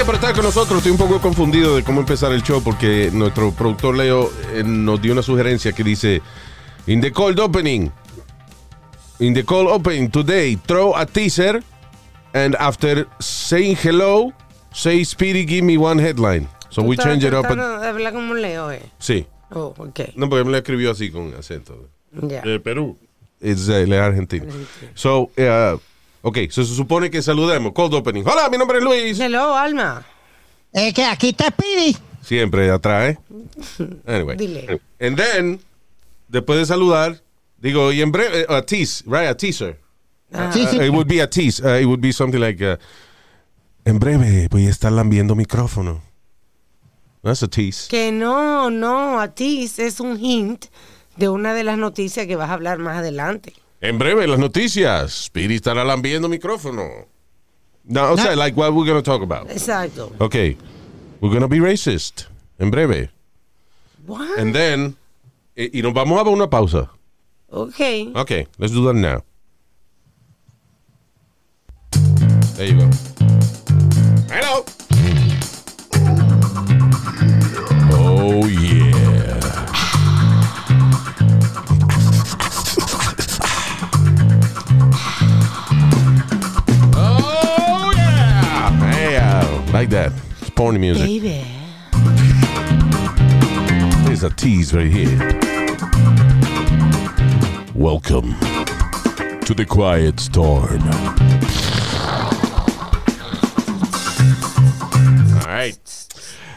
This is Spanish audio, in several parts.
Gracias por estar con nosotros. Estoy un poco confundido de cómo empezar el show porque nuestro productor Leo eh, nos dio una sugerencia que dice: In the cold opening, in the cold opening today, throw a teaser and after saying hello, say Speedy, give me one headline. So we change it up. and- Habla como Leo, eh. sí. Oh, ok. No, porque me lo escribió así con acento. Ya. De Perú. Es es argentino. So, uh, ok, so se supone que saludemos. Cold opening. Hola, mi nombre es Luis. Hello, Alma. Es que aquí está Speedy. Siempre atrás, ¿eh? Anyway. Dile. And then, después de saludar, digo, y en breve, a tease, right? A teaser. Ah. Sí, sí. Uh, it would be a tease. Uh, it would be something like, uh, en breve voy a estar lambiendo micrófono. That's a tease. Que no, no, a ti es un hint de una de las noticias que vas a hablar más adelante. En breve, las noticias. Speedy estará lambiendo micrófono. No, o sea, like what we're going to talk about. Exacto. Okay. We're going to be racist. En breve. What? And then, eh, y nos vamos a una pausa. Ok. Okay, let's do that now. There you go. Right here. Welcome to the quiet storm. All right.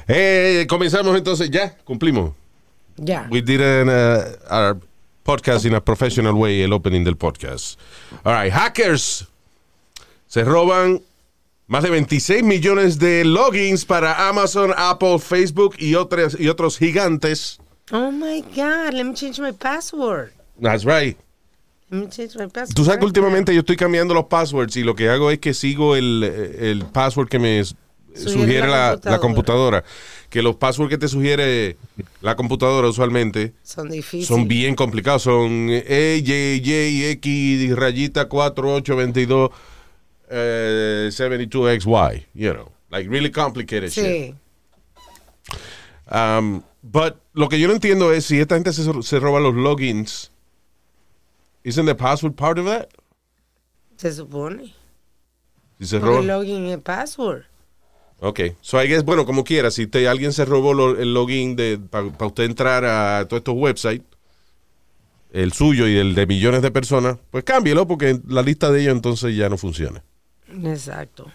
Eh, comenzamos entonces ya, cumplimos. Ya. We did an, uh, our podcast in a professional way, el opening del podcast. All right, hackers se roban más de 26 millones de logins para Amazon, Apple, Facebook y otros, y otros gigantes. Oh my God, let me change my password. That's right. Let me change my password. Tú sabes que últimamente yo estoy cambiando los passwords y lo que hago es que sigo el, el password que me sugiere la, la computadora. Que los passwords que te sugiere la computadora usualmente Son difíciles. son bien complicados. Son E, Y, Y, X, rayita 4822, eh, 72XY. You know, like really complicated shit. Sí. Um, but lo que yo no entiendo es si esta gente se, se roba los logins. ¿Isn't the password part of that? Se supone. Si se roba. el login es password. Ok, so I guess, bueno, como quiera, si te, alguien se robó lo- el login para usted entrar a todos estos websites, el suyo y el de millones de personas, pues cámbielo porque la lista de ellos entonces ya no funciona. Exacto.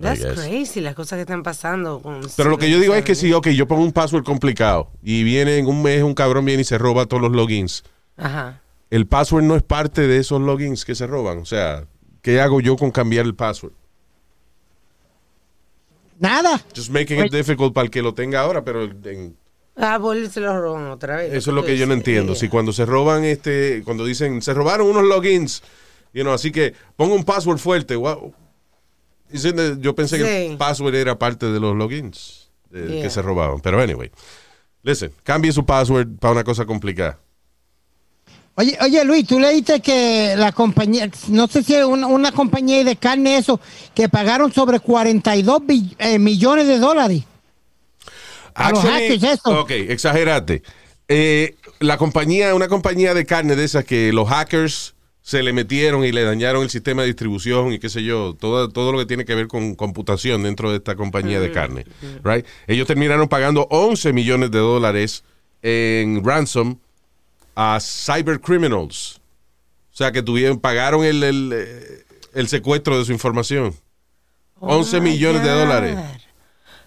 That's crazy, las cosas que están pasando. Con Pero lo que yo digo es que si, ok, yo pongo un password complicado y viene en un mes un cabrón viene y se roba todos los logins, Ajá. el password no es parte de esos logins que se roban. O sea, ¿qué hago yo con cambiar el password? Nada. Just making it difficult para el que lo tenga ahora, pero en- Ah, Bolly se lo roban otra vez. Eso es lo que yo no entiendo. Si cuando se roban este, cuando dicen se robaron unos logins, you know, así que pongo un password fuerte. Wow. Yo pensé que Sí. el password era parte de los logins de- Yeah. que se robaban. Pero anyway, listen, cambie su password para una cosa complicada. Oye, oye, Luis, tú leíste que la compañía, no sé si es una, una compañía de carne eso, que pagaron sobre 42 bi- eh, millones de dólares. A los hackers, eso. Ok, exagerate. Eh, la compañía, una compañía de carne de esas que los hackers se le metieron y le dañaron el sistema de distribución y qué sé yo, todo, todo lo que tiene que ver con computación dentro de esta compañía de carne. Right? Ellos terminaron pagando 11 millones de dólares en ransom a cybercriminals. O sea, que tuvieron, pagaron el, el, eh, el secuestro de su información. 11 Oh millones de dólares.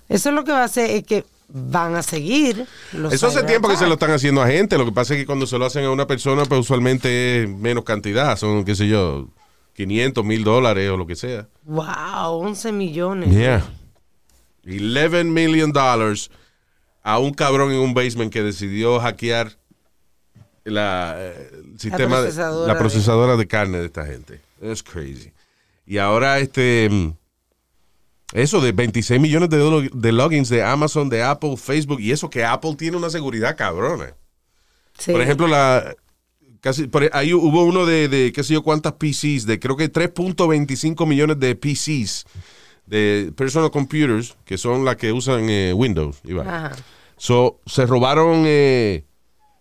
Eso es lo que va a hacer es que van a seguir los Eso hace tiempo que se lo están haciendo a gente. Lo que pasa es que cuando se lo hacen a una persona, pues usualmente es menos cantidad. Son, qué sé yo, 500 mil dólares o lo que sea. Wow, 11 millones. Yeah. 11 million dollars a un cabrón en un basement que decidió hackear la, eh, el sistema de- procesadora la de- procesadora de carne de esta gente. Es crazy. Y ahora este mm, eso de 26 millones de, lo- de logins de Amazon, de Apple, Facebook y eso que Apple tiene una seguridad cabrona. Sí. Por ejemplo, la casi por- ahí hubo uno de, de qué sé yo cuántas PCs, de creo que 3.25 millones de PCs de personal computers que son las que usan eh, Windows. y vaina. Ajá. So, se robaron eh,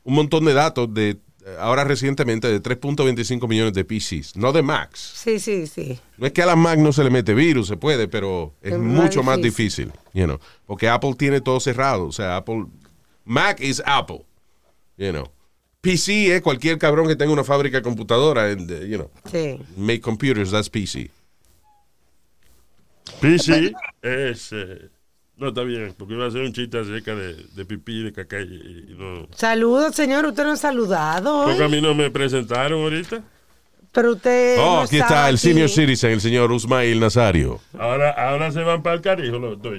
un montón de datos de ahora recientemente de 3.25 millones de PCs, no de Macs. Sí, sí, sí. No es que a las Mac no se le mete virus, se puede, pero es, Es más mucho más difícil. difícil, you know, porque Apple tiene todo cerrado, o sea, Apple Mac is Apple, you know. PC es cualquier cabrón que tenga una fábrica de computadora, and, uh, you know, Sí. make computers, that's PC. PC es. eh, no está bien, porque iba a hacer un chiste acerca de, de pipí, de caca y, y no. Saludos, señor. Usted no ha saludado Porque a mí no me presentaron ahorita. Pero usted. Oh, no aquí está el senior citizen, el señor Usmail Nazario. Ahora, ahora se van para el carijo los dos.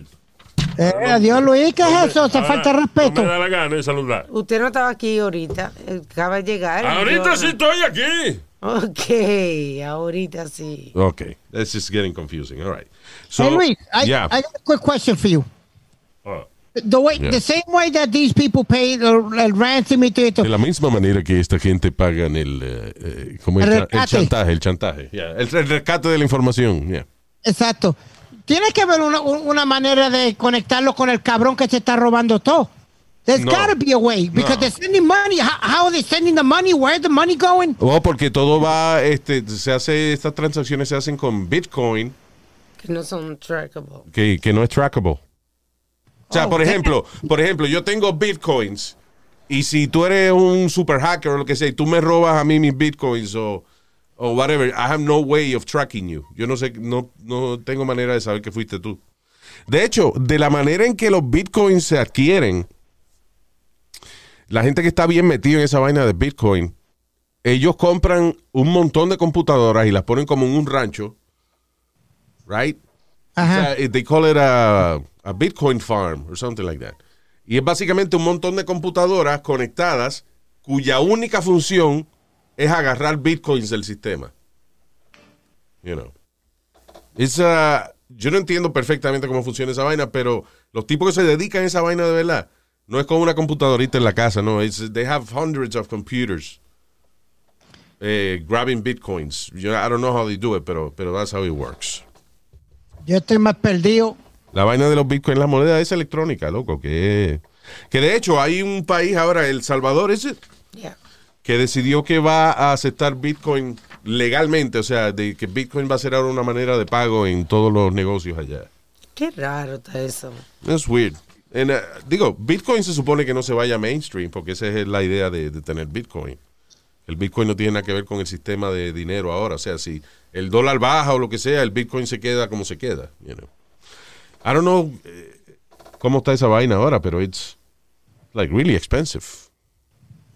Eh, adiós, Luis, ¿qué es eso? Se Ahora falta respeto. No me da la gana de saludar. Usted no estaba aquí ahorita. Acaba de llegar. Ahorita Yo- sí estoy aquí. Ok, ahorita sí. Okay, that's just getting confusing. All right. So, hey, Luis, I, yeah. I got a quick question for you. Oh, The way, Yeah. the same way that these people pay el, el ransom y todo de la misma manera que esta gente pagan el, eh, eh, como el, El chantaje, el chantaje, yeah, el, el rescate de la información. yeah. Exacto. Tiene que haber una, una manera de conectarlo con el cabrón que se está robando todo. There's No. gotta be a way because No. they're sending money. How, how are they sending the money? Where's the money going? Oh, porque todo va, este, se hace, estas transacciones se hacen con Bitcoin, Que no son trackable. que, que no es trackable. O sea, Oh, por ejemplo, por ejemplo, yo tengo Bitcoins y si tú eres un super hacker o lo que sea y tú me robas a mí mis Bitcoins o, o whatever, I have no way of tracking you. Yo no sé, no, no tengo manera de saber que fuiste tú. De hecho, de la manera en que los Bitcoins se adquieren, la gente que está bien metido en esa vaina de Bitcoin, ellos compran un montón de computadoras y las ponen como en un rancho, right? O Ajá. sea, they call it a, a Bitcoin farm or something like that. Y es básicamente un montón de computadoras conectadas cuya única función es agarrar bitcoins del sistema. You know. It's, uh, yo no entiendo perfectamente cómo funciona esa vaina, pero los tipos que se dedican a esa vaina de verdad, no es como una computadorita en la casa, no. It's, they have hundreds of computers eh, grabbing bitcoins. Yo, I don't know how they do it, pero, pero that's how it works. Yo estoy más perdido. La vaina de los bitcoins, la moneda es electrónica, loco. Que, que de hecho hay un país ahora, El Salvador, ese, Yeah. que decidió que va a aceptar bitcoin legalmente. O sea, de que bitcoin va a ser ahora una manera de pago en todos los negocios allá. Qué raro está eso. Es weird. Uh, digo, bitcoin se supone que no se vaya mainstream porque esa es la idea de, tener bitcoin. El bitcoin no tiene nada que ver con el sistema de dinero ahora. O sea, si el dólar baja o lo que sea, el bitcoin se queda como se queda. You know. I don't know eh, cómo está esa vaina ahora, pero it's like really expensive.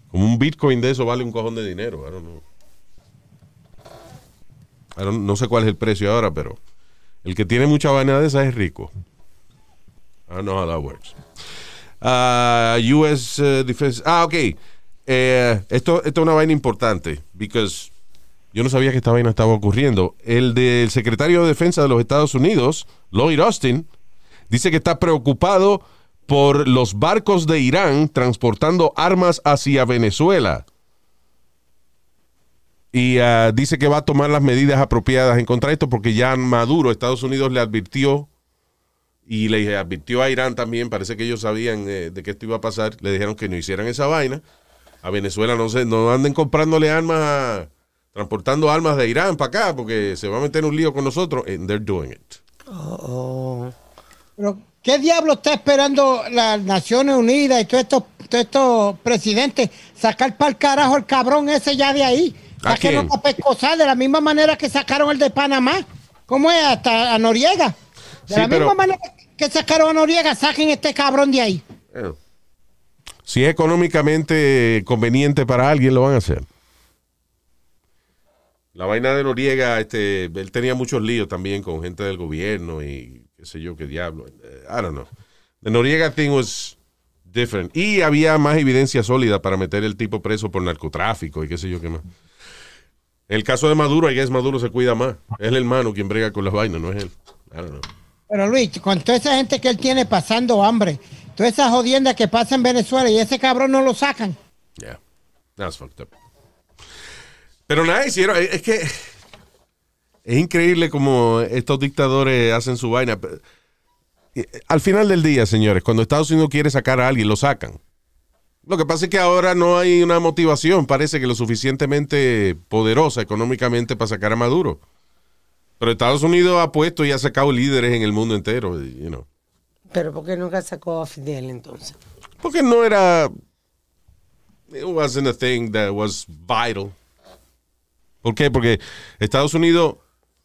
Como un bitcoin de eso vale un cojón de dinero. I don't know. No sé cuál es el precio ahora, pero el que tiene mucha vaina de esa es rico. I don't know how that works. Uh, US uh, Defense. Ah, ok. Eh, esto, es una vaina importante, because yo no sabía que esta vaina estaba ocurriendo. El del secretario de Defensa de los Estados Unidos, Lloyd Austin, dice que está preocupado por los barcos de Irán transportando armas hacia Venezuela. Y ah, dice que va a tomar las medidas apropiadas en contra de esto porque ya Maduro, Estados Unidos, le advirtió y le advirtió a Irán también, parece que ellos sabían eh, de que esto iba a pasar, le dijeron que no hicieran esa vaina. A Venezuela no se, no anden comprándole armas, a- transportando armas de Irán para acá porque se va a meter en un lío con nosotros. And they're doing it. Oh, Pero, ¿qué diablo está esperando las Naciones Unidas y todos estos, todos estos presidentes sacar para el carajo el cabrón ese ya de ahí? ¿A Sáquenlo quién? pa' pescozar de la misma manera que sacaron el de Panamá. ¿Cómo es? Hasta a Noriega. De Sí, la pero- misma manera que sacaron a Noriega, saquen este cabrón de ahí. Eh, Si es económicamente conveniente para alguien, lo van a hacer. La vaina de Noriega, este, él tenía muchos líos también con gente del gobierno y qué sé yo, qué diablo. Eh, I don't know. The Noriega thing was different. Y había más evidencia sólida para meter el tipo preso por narcotráfico y qué sé yo qué más. El caso de Maduro, ahí es Maduro se cuida más. Es el hermano quien brega con las vainas, no es él. I don't know. Pero Luis, con toda esa gente que él tiene pasando hambre, toda esa jodienda que pasa en Venezuela y ese cabrón no lo sacan. Yeah, that's fucked up. Pero nada, hicieron, es que es increíble como estos dictadores hacen su vaina. Eh, Al final del día, señores, cuando Estados Unidos quiere sacar a alguien, lo sacan. Lo que pasa es que ahora no hay una motivación, parece que lo suficientemente poderosa económicamente para sacar a Maduro. Pero Estados Unidos ha puesto y ha sacado líderes en el mundo entero, you know. Pero ¿por qué nunca sacó a Fidel entonces? Porque no era. It wasn't a thing that was vital. ¿Por qué? Porque Estados Unidos,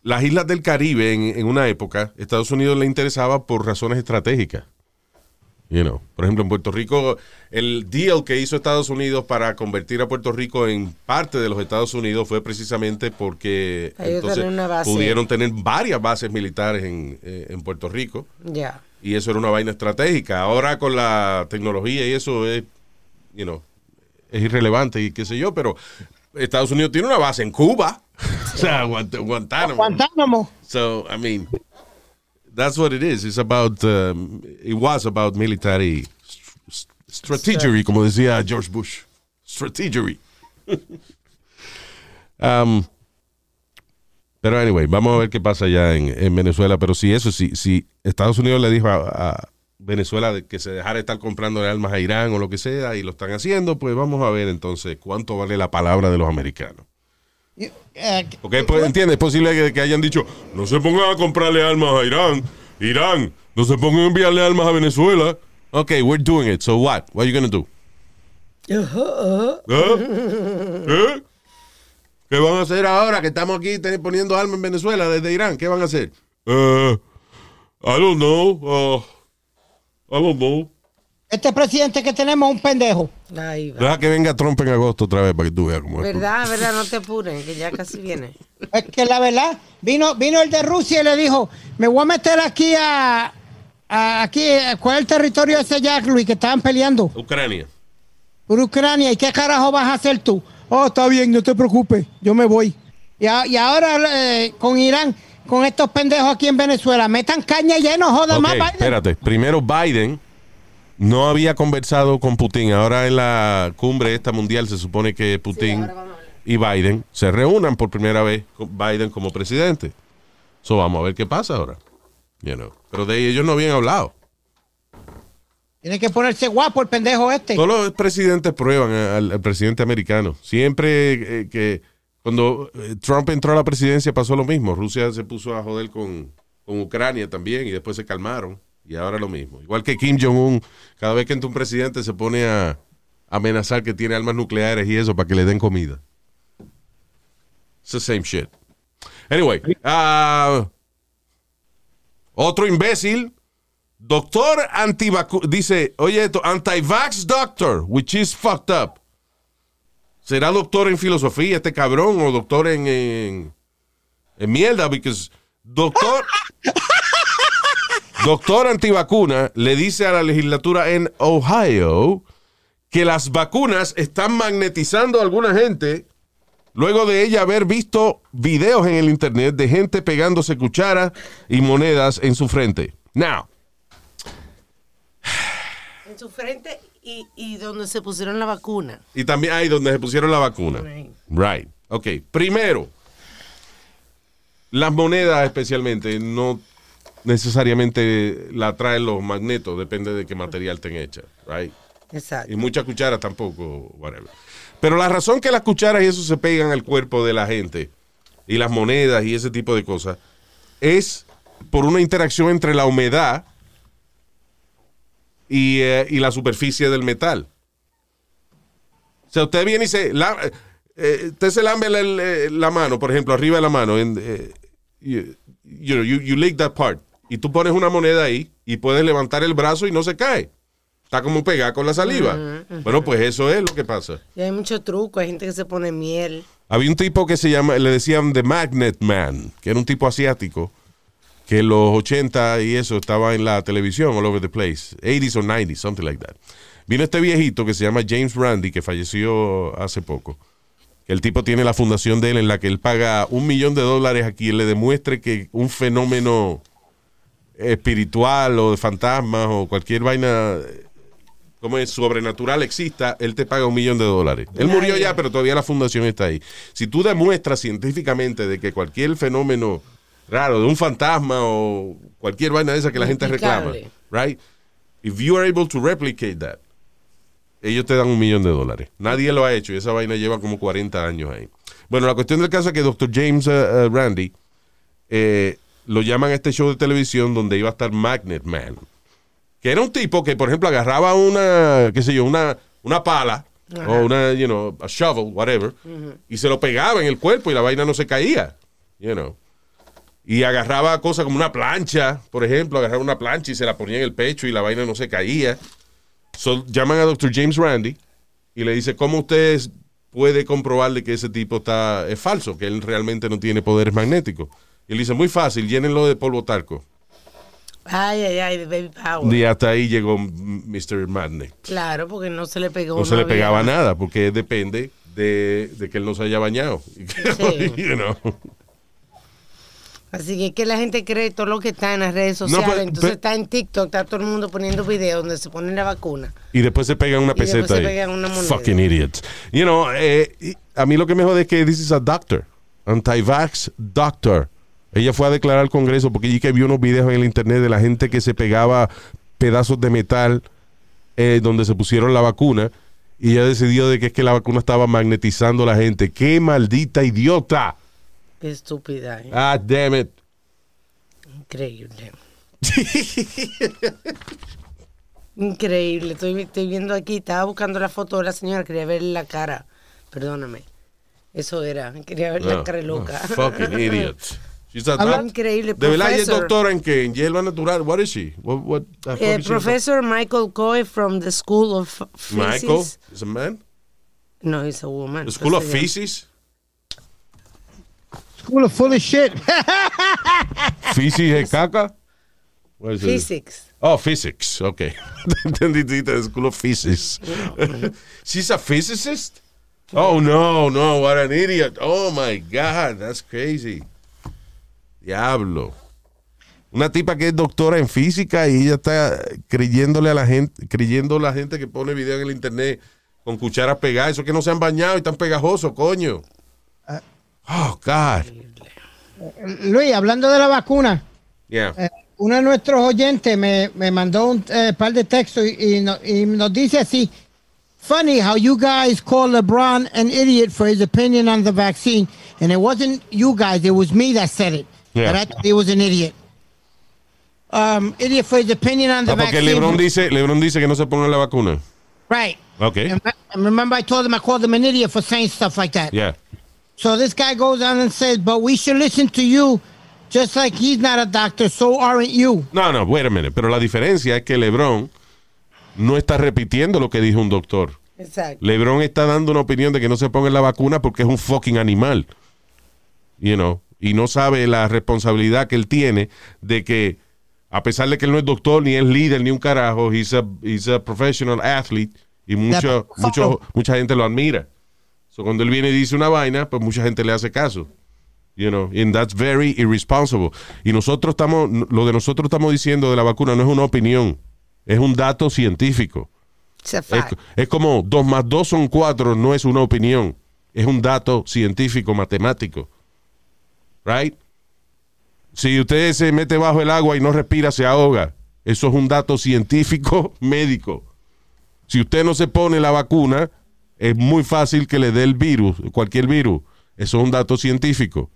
las islas del Caribe en, en una época, Estados Unidos le interesaba por razones estratégicas. You know. Por ejemplo, en Puerto Rico, el deal que hizo Estados Unidos para convertir a Puerto Rico en parte de los Estados Unidos fue precisamente porque entonces pudieron tener varias bases militares en, eh, en Puerto Rico. Ya. Y eso era una vaina estratégica. Ahora con la tecnología y eso es, you know, es irrelevante y qué sé yo, pero Estados Unidos tiene una base en Cuba. o sea, Guant- Guantánamo. Guantánamo. So, I mean, that's what it is. It's about, um, it was about military st- strategy, como decía George Bush. Strategy. um, pero anyway, vamos a ver qué pasa allá en, en Venezuela. Pero si eso, si, si Estados Unidos le dijo a, a Venezuela que se dejara de estar comprando armas a Irán o lo que sea, y lo están haciendo, pues vamos a ver entonces cuánto vale la palabra de los americanos. Eh, Porque, pues, entiende, es posible que, hayan dicho, no se pongan a comprarle armas a Irán. Irán, no se pongan a enviarle armas a Venezuela. Ok, we're doing it. So what? What are you going to do? ¿Eh? ¿Eh? ¿Qué van a hacer ahora que estamos aquí poniendo armas en Venezuela desde Irán? ¿Qué van a hacer? Eh, I don't know. Uh, I don't know. Este presidente que tenemos es un pendejo. Ahí va. Deja que venga Trump en agosto otra vez para que tú veas cómo es. ¿Verdad? ¿Verdad? No te apuren, que ya casi viene. Es que la verdad, vino, vino el de Rusia y le dijo, me voy a meter aquí a, a- aquí, ¿cuál es el territorio ese Jack Luis que estaban peleando? Ucrania. Por Ucrania, ¿y qué carajo vas a hacer tú? Oh, está bien, no te preocupes, yo me voy. Y, a- y ahora eh, con Irán, con estos pendejos aquí en Venezuela, metan caña y ya no joda Ok, más Biden. espérate. Primero, Biden no había conversado con Putin. Ahora en la cumbre esta mundial se supone que Putin y Biden se reúnan por primera vez con Biden como presidente. So, vamos a ver qué pasa ahora. You know. Pero de ellos no habían hablado. Tiene que ponerse guapo el pendejo este. Todos los presidentes prueban al, al presidente americano. Siempre eh, que cuando eh, Trump entró a la presidencia pasó lo mismo. Rusia se puso a joder con, con Ucrania también y después se calmaron. Y ahora lo mismo. Igual que Kim Jong-un, cada vez que entra un presidente se pone a amenazar que tiene armas nucleares y eso para que le den comida. It's the same shit. Anyway, ah, otro imbécil Doctor antivacu dice, oye esto, anti-vax doctor, which is fucked up. ¿Será doctor en filosofía este cabrón o doctor en, en, en mierda? Because doctor, doctor antivacuna le dice a la legislatura en Ohio que las vacunas están magnetizando a alguna gente luego de ella haber visto videos en el internet de gente pegándose cucharas y monedas en su frente. Now, En su frente y, y donde se pusieron la vacuna. Y también hay donde se pusieron la vacuna. Right. Right. Ok. Primero, las monedas especialmente no necesariamente la traen los magnetos, depende de qué material estén hechas. Right. Exacto. Y muchas cucharas tampoco, whatever. Pero la razón que las cucharas y eso se pegan al cuerpo de la gente y las monedas y ese tipo de cosas es por una interacción entre la humedad y, eh, y la superficie del metal. O sea, usted viene y se... la- eh, usted se lambe la, mano, por ejemplo, arriba de la mano. en, eh, you, you know, you- you lick that part. Y tú pones una moneda ahí y puedes levantar el brazo y no se cae. Está como pegada con la saliva. Bueno, pues eso es lo que pasa. Y hay mucho truco, hay gente que se pone miel. Había un tipo que se llama, le decían The Magnet Man, que era un tipo asiático, que en los 80 y eso estaba en la televisión all over the place, 80s or 90s, something like that. Vino este viejito que se llama James Randi, que falleció hace poco. El tipo tiene la fundación de él en la que él paga un millón de dólares a quien le demuestre que un fenómeno espiritual o de fantasmas o cualquier vaina como es sobrenatural exista, él te paga un millón de dólares. Él murió ya, pero todavía la fundación está ahí. Si tú demuestras científicamente de que cualquier fenómeno raro, de un fantasma o cualquier vaina de esa que la gente reclama, right? If you are able to replicate that, ellos te dan un millón de dólares. Nadie lo ha hecho y esa vaina lleva como 40 años ahí. Bueno, la cuestión del caso es que Dr. James uh, uh, Randy eh, lo llaman a este show de televisión donde iba a estar Magnet Man. Que era un tipo que, por ejemplo, agarraba una, qué sé yo, una, una pala o una, you know, a shovel, whatever, y se lo pegaba en el cuerpo y la vaina no se caía, you know. Y agarraba cosas como una plancha, por ejemplo, agarraba una plancha y se la ponía en el pecho y la vaina no se caía. So, llaman a Dr. James Randy y le dice, ¿cómo usted puede comprobarle que ese tipo está, es falso, que él realmente no tiene poderes magnéticos? Y él dice, muy fácil, llénenlo de polvo talco. Ay, ay, ay, de Baby Power. Y hasta ahí llegó Mr. Magnet. Claro, porque no se le pegó. No se le pegaba nada, porque depende de, de que él no se haya bañado. Sí. You know. Así que, que la gente cree todo lo que está en las redes No, sociales. pues, Entonces está en TikTok, está todo el mundo poniendo videos donde se pone la vacuna. Y después se pegan una Y después peseta se pegan una moneda. Fucking idiots. You know, eh, a mí lo que me jode es que this is a doctor. Anti-vax doctor. Ella fue a declarar al Congreso porque ella que vio unos videos en el internet de la gente que se pegaba pedazos de metal eh, donde se pusieron la vacuna y ella decidió de que es que la vacuna estaba magnetizando a la gente. ¡Qué maldita idiota! Qué estúpida. ¿eh? Ah, damn it. Increíble. Increíble. Estoy, estoy viendo aquí, estaba buscando la foto de la señora, quería ver la cara. Perdóname. Eso era, quería ver la No, cara loca. no, fucking idiot. She's a Habla doc- increíble. De verdad, ella es doctora en qué? En hierba natural. What is she? What, what the fuck Eh, is she? professor Michael Coy from the School of Physics. Michael is a man. No, he's a woman. The School of Entonces, Feces. School of full of shit. Feces es caca. What is it? Physics. Oh, physics. Okay. Entendí, dijiste, the School of Physics. She's a physicist. Oh no, no! What an idiot! Oh my God, that's crazy. Diablo. Una tipa que es doctora en física y ella está creyéndole a la gente, creyendo a la gente que pone video en el internet con cucharas pegadas, eso que no se han bañado y están pegajosos, coño. Oh God. Luis, hablando de la vacuna, Yeah. eh, uno de nuestros oyentes me, me mandó un eh, par de textos y, y no- y nos dice así, funny how you guys call LeBron an idiot for his opinion on the vaccine, and it wasn't you guys, it was me that said it. Yeah. That I thought he was an idiot. Um, idiot for his opinion on the Ah, porque vaccine. LeBron dice, LeBron dice que no se ponga la vacuna. Right. Okay. And, and remember I told him I called him an idiot for saying stuff like that. Yeah. So this guy goes on and says, but we should listen to you just like he's not a doctor, so aren't you. No, no, wait a minute. Pero la diferencia es que LeBron no está repitiendo lo que dijo un doctor. Exacto. LeBron está dando una opinión de que no se ponga la vacuna porque es un fucking animal. You know, y no sabe la responsabilidad que él tiene de que, a pesar de que él no es doctor, ni es líder, ni un carajo, he's a, he's a professional athlete y mucho, mucho, mucha gente lo admira. So, cuando él viene y dice una vaina, pues mucha gente le hace caso. You know, and that's very irresponsible. Y nosotros estamos, lo de nosotros estamos diciendo de la vacuna no es una opinión, es un dato científico. Es, es como dos más dos son cuatro, no es una opinión, es un dato científico, matemático. Right? Si usted se mete bajo el agua y no respira, se ahoga. Eso es un dato científico médico. Si usted no se pone la vacuna, es muy fácil que le dé el virus, cualquier virus. Eso es un dato científico.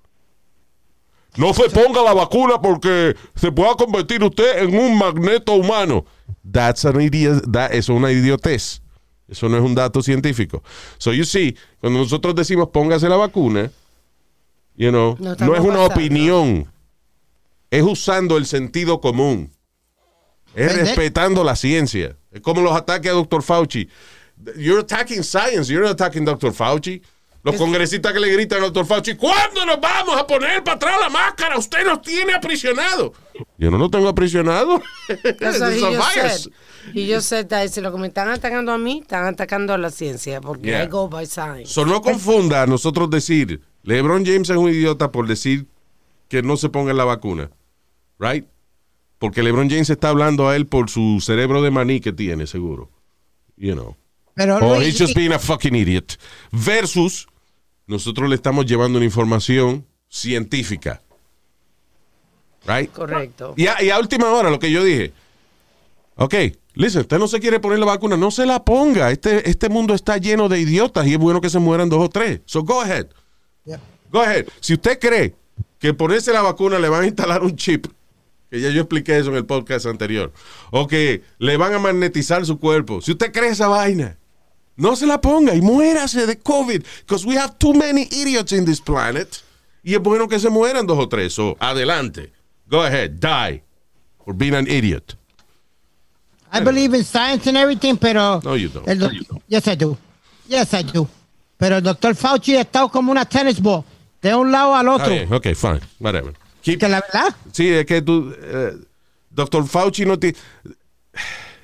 No se ponga la vacuna porque se pueda convertir usted en un magneto humano. That's an idiot, eso es una idiotez. Eso no es un dato científico. So you see, cuando nosotros decimos póngase la vacuna, you know, No es una pasando. opinión. Es usando el sentido común. Es Vender- respetando la ciencia. Es como los ataques a Dr. Fauci. You're attacking science, you're not attacking Dr. Fauci. Los congresistas que le gritan al doctor Fauci, ¿cuándo nos vamos a poner para atrás la máscara? Usted nos tiene aprisionado. Yo no lo tengo aprisionado. Y yo sé, si lo que me están atacando a mí, están atacando a la ciencia, porque Yeah. I go by science. So, no confunda a nosotros decir, LeBron James es un idiota por decir que no se ponga la vacuna. Right? Porque LeBron James está hablando a él por su cerebro de maní que tiene, seguro. You know. Pero Or Luis, he's just being a fucking idiot. Versus, nosotros le estamos llevando una información científica. Right? Correcto. Y a, y a última hora, lo que yo dije. Ok, listen, usted no se quiere poner la vacuna, no se la ponga. Este, este mundo está lleno de idiotas y es bueno que se mueran dos o tres. So go ahead. Yeah. Go ahead. Si usted cree que ponerse la vacuna le van a instalar un chip, que ya yo expliqué eso en el podcast anterior, o que le van a magnetizar su cuerpo, si usted cree esa vaina, no se la ponga y muérase de COVID, because we have too many idiots in this planet. Y es bueno que se mueran dos o tres. So, adelante. Go ahead, die for being an idiot. I believe in science and everything, pero... No, you don't. No, you don't. Yes, I do. Yes, I do. Pero el doctor Fauci ha estado como una tennis ball, de un lado al otro. bien, ok, fine, whatever. Keep- Que la verdad, Sí, es que tú, eh, doctor Fauci no te...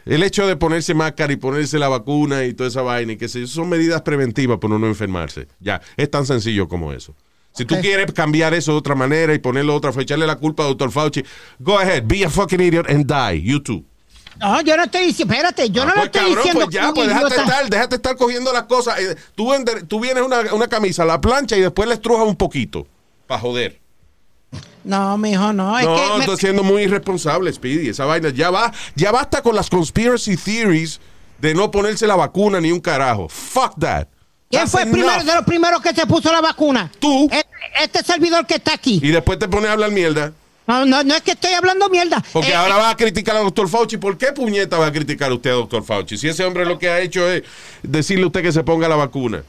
El hecho de ponerse máscara y ponerse la vacuna y toda esa vaina y que sé yo, son medidas preventivas para no enfermarse. Ya, es tan sencillo como eso. Si tú quieres cambiar eso de otra manera y ponerlo otra, echarle la culpa a doctor Fauci, go ahead, be a fucking idiot and die, you too. No, yo no estoy diciendo, espérate, yo Ah, no lo pues, estoy cabrón, diciendo pues ya, pues déjate idiota. estar, déjate estar cogiendo las cosas. Eh, Tú, vienes una, una camisa, la plancha y después le estrujas un poquito. Para joder. No, mijo, no, es no, me- estoy siendo muy irresponsable, Speedy. Esa vaina ya va, ya basta con las conspiracy theories de no ponerse la vacuna ni un carajo. Fuck that. ¿Quién That's fue el primero de los primeros que se puso la vacuna? Tú. Este, este servidor que está aquí. Y después te pones a hablar mierda. No, no, no es que estoy hablando mierda. Porque Eh, ahora vas a criticar al doctor Fauci. ¿Por qué puñeta va a criticar usted al doctor Fauci? Si ese hombre lo que ha hecho es decirle a usted que se ponga la vacuna.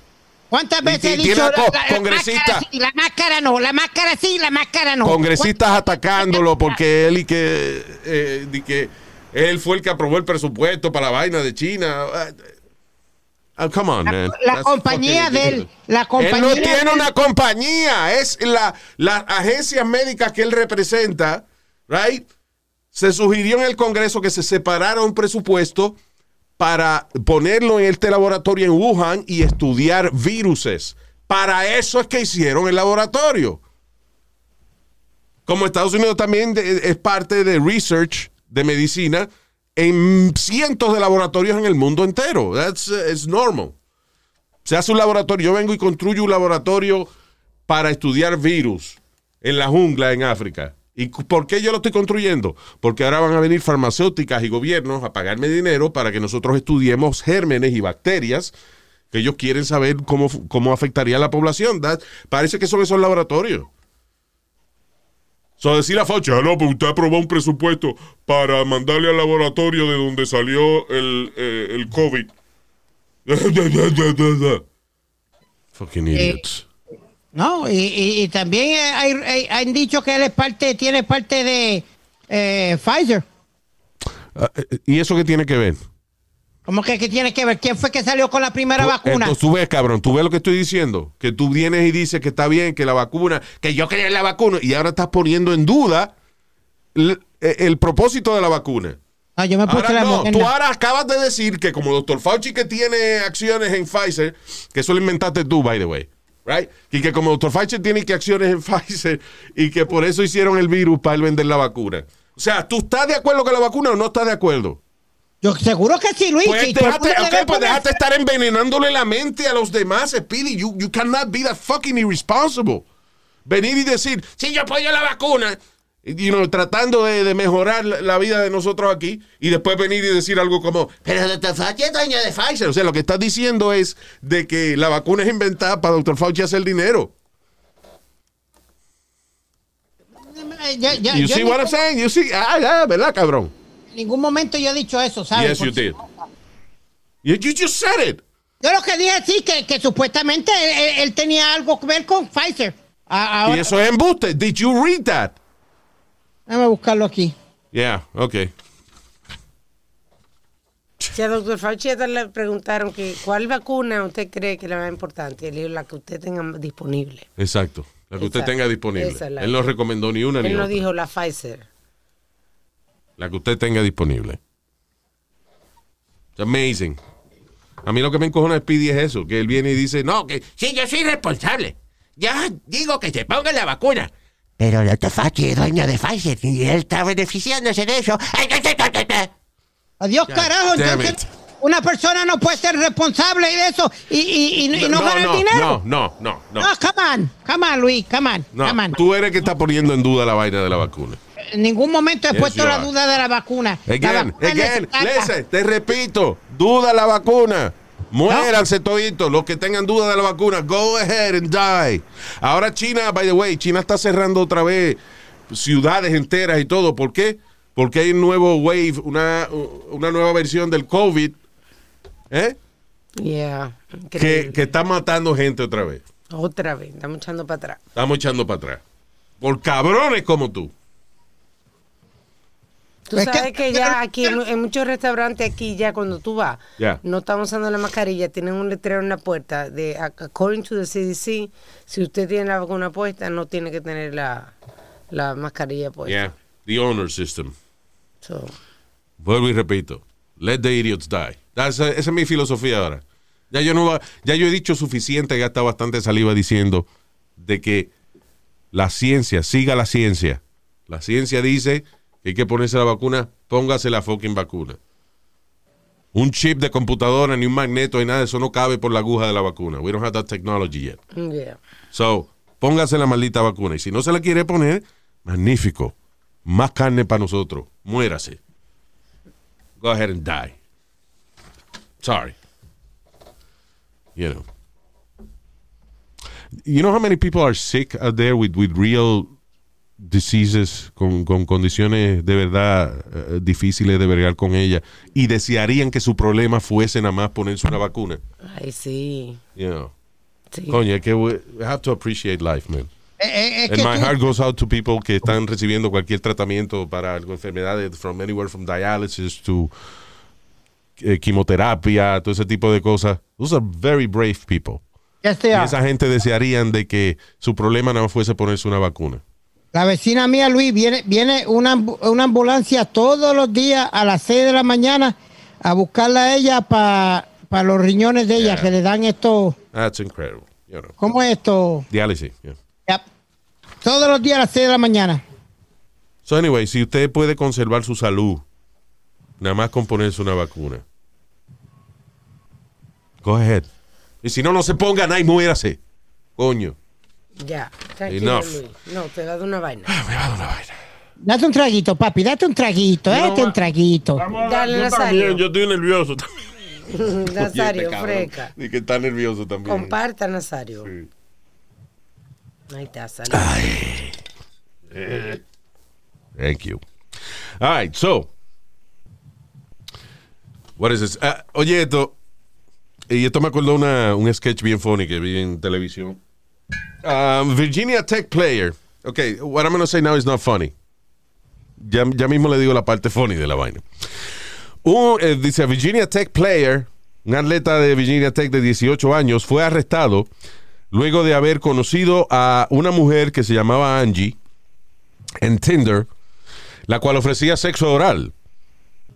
¿Cuántas veces he dicho a la, la congresista. máscara sí, la máscara no, la máscara sí, la máscara no? Congresistas atacándolo porque él y que, eh, que él fue el que aprobó el presupuesto para la vaina de China. Come on, man. La compañía de él, la compañía Él no tiene una compañía, es la, las agencias médicas que él representa, right? Se sugirió en el Congreso que se separara un presupuesto para ponerlo en este laboratorio en Wuhan y estudiar viruses. Para eso es que hicieron el laboratorio. Como Estados Unidos también es parte de research de medicina en cientos de laboratorios en el mundo entero. That's it's normal. Se hace un laboratorio. Yo vengo y construyo un laboratorio para estudiar virus en la jungla en África. ¿Y por qué yo lo estoy construyendo? Porque ahora van a venir farmacéuticas y gobiernos a pagarme dinero para que nosotros estudiemos gérmenes y bacterias que ellos quieren saber cómo, cómo afectaría a la población. Parece que son esos laboratorios. So decir a Fauci, ah, no, pues usted aprobó un presupuesto para mandarle al laboratorio de donde salió el, eh, el COVID. Fucking idiots. No, y, y- y también eh, hay, hay- han dicho que él es parte, tiene parte de eh, Pfizer. Ah, eh, ¿Y eso qué tiene que ver? ¿Cómo que, que tiene que ver? ¿Quién fue que salió con la primera vacuna? Entonces tú ves, cabrón, tú ves lo que estoy diciendo. Que tú vienes y dices que está bien, que la vacuna, que yo quería la vacuna, y ahora estás poniendo en duda el, el propósito de la vacuna. No, yo me puse Ahora la no, tú ahora acabas de decir que como doctor Fauci que tiene acciones en Pfizer, que eso lo inventaste tú, by the way, right? Y que como doctor Fauci tiene que acciones en Pfizer y que por eso hicieron el virus para él vender la vacuna. O sea, ¿tú estás de acuerdo con la vacuna o no estás de acuerdo? Yo seguro que sí, Luis. Pues sí, todo el déjate, mundo ok, debe pues déjate estar envenenándole la mente a los demás, Speedy. You, you cannot be that fucking irresponsible. Venir y decir, sí, yo apoyo la vacuna. You know, tratando de, de mejorar la, vida de nosotros aquí y después venir y decir algo como, pero Dr. Fauci es dueño de Pfizer. O sea, lo que estás diciendo es de que la vacuna es inventada para Dr. Fauci hacer dinero. Yo- yo- You yo see what I'm saying? You see, ah, ah, ¿verdad, cabrón? En ningún momento yo he dicho eso, ¿sabes? Yes, you did. You, you just said it. Yo lo que dije sí, que, que supuestamente él, él- él tenía algo que ver con Pfizer. Ahora, Y eso es embuste. Did you read that? déjame buscarlo aquí. Yeah, okay. Si a doctor Fauci le preguntaron que cuál vacuna usted cree que es la más importante, él dijo la que usted tenga disponible. Exacto. La que usted tenga disponible. esa Él no recomendó ni una ni Él no otra. dijo la Pfizer. La que usted tenga disponible. It's amazing. A mí lo que me encojona de Speedy es eso, que él viene y dice, no, que Sí, yo soy responsable. Yo digo que se ponga la vacuna. Pero el doctor Fauci es dueño de Pfizer y él está beneficiándose de eso. Adiós, carajo. Entonces, una persona no puede ser responsable de eso y, y, y, y no, ganar no, dinero. no, no, no, no. No, come on, come on, Luis, come on, No, come on. tú eres que está poniendo en duda la vaina de la vacuna. En ningún momento he Yes, puesto la duda de la vacuna. La Again, vacuna again, listen, te repito, duda la vacuna. Muéranse toditos, los que tengan duda de la vacuna, go ahead and die. Ahora China, by the way, China está cerrando otra vez ciudades enteras y todo. ¿Por qué? Porque hay un nuevo wave, una, una nueva versión del COVID, ¿eh? Yeah. Que, que está matando gente otra vez. Otra vez, estamos echando para atrás. Estamos echando para atrás. Por cabrones como tú. Tú Es sabes que- que, ya aquí en, en muchos restaurantes aquí ya cuando tú vas no están usando la mascarilla, tienen un letrero en la puerta de according to the CDC, si usted tiene la vacuna puesta no tiene que tener la, la mascarilla puesta. Yeah, the honor system. So, Vuelvo y repito. Let the idiots die. That's- esa es mi filosofía ahora. Ya yo, no, va- ya yo he dicho suficiente, ya está bastante saliva diciendo de que la ciencia, siga la ciencia. La ciencia dice hay que ponerse la vacuna, póngase la fucking vacuna. Un chip de computadora, ni un magneto, ni nada, eso no cabe por la aguja de la vacuna. We don't have that technology yet. yeah. So, póngase la maldita vacuna. Y si no se la quiere poner, magnífico. Más carne para nosotros. Muérase. Go ahead and die. Sorry. You know. You know how many people are sick out there with, with real diseases, con, con condiciones de verdad eh, difíciles de bregar con ellas, y desearían que su problema fuese nada más ponerse una vacuna. Ay, sí. You know. sí. Coño, es que we have to appreciate life, man. Eh, eh, es And que my tú- heart goes out to people que están recibiendo cualquier tratamiento para enfermedades, from anywhere from dialysis to eh, quimioterapia, todo ese tipo de cosas. Those are very brave people. Yes, they Y are. esa gente desearían de que su problema no fuese ponerse una vacuna. La vecina mía, Luis, viene, viene una, una ambulancia todos los días a las 6 de la mañana a buscarla a ella para los riñones de ella, Yeah. que le dan esto, That's incredible. You know. ¿cómo es esto? Diálisis. yeah. Yep. Todos los días a las 6 de la mañana. So anyway, si usted puede conservar su salud, nada más con ponerse una vacuna. Go ahead. Y si no, no se ponga nada y muérase. Coño. Ya, tranquilo, Enough. Luis. No, te a dar una vaina. Me va a dar una vaina. Date un traguito, papi, date un traguito, No, date un traguito. Vamos a Dale, yo Nazario. también, yo estoy nervioso también. Nazario, Cabrón. freca. Y que está nervioso también. Comparta, Nazario. Sí. Ahí está, salió. Thank you. All right, so. What is this? Ah, oye, esto. Y esto me acordó una, un sketch bien funny que vi en televisión. Um, Virginia Tech player. Okay, what I'm going to say now is not funny. Ya, ya mismo le digo la parte funny de la vaina. Un, eh, dice Virginia Tech player, un atleta de Virginia Tech de 18 años, fue arrestado luego de haber conocido a una mujer que se llamaba Angie en Tinder, la cual ofrecía sexo oral.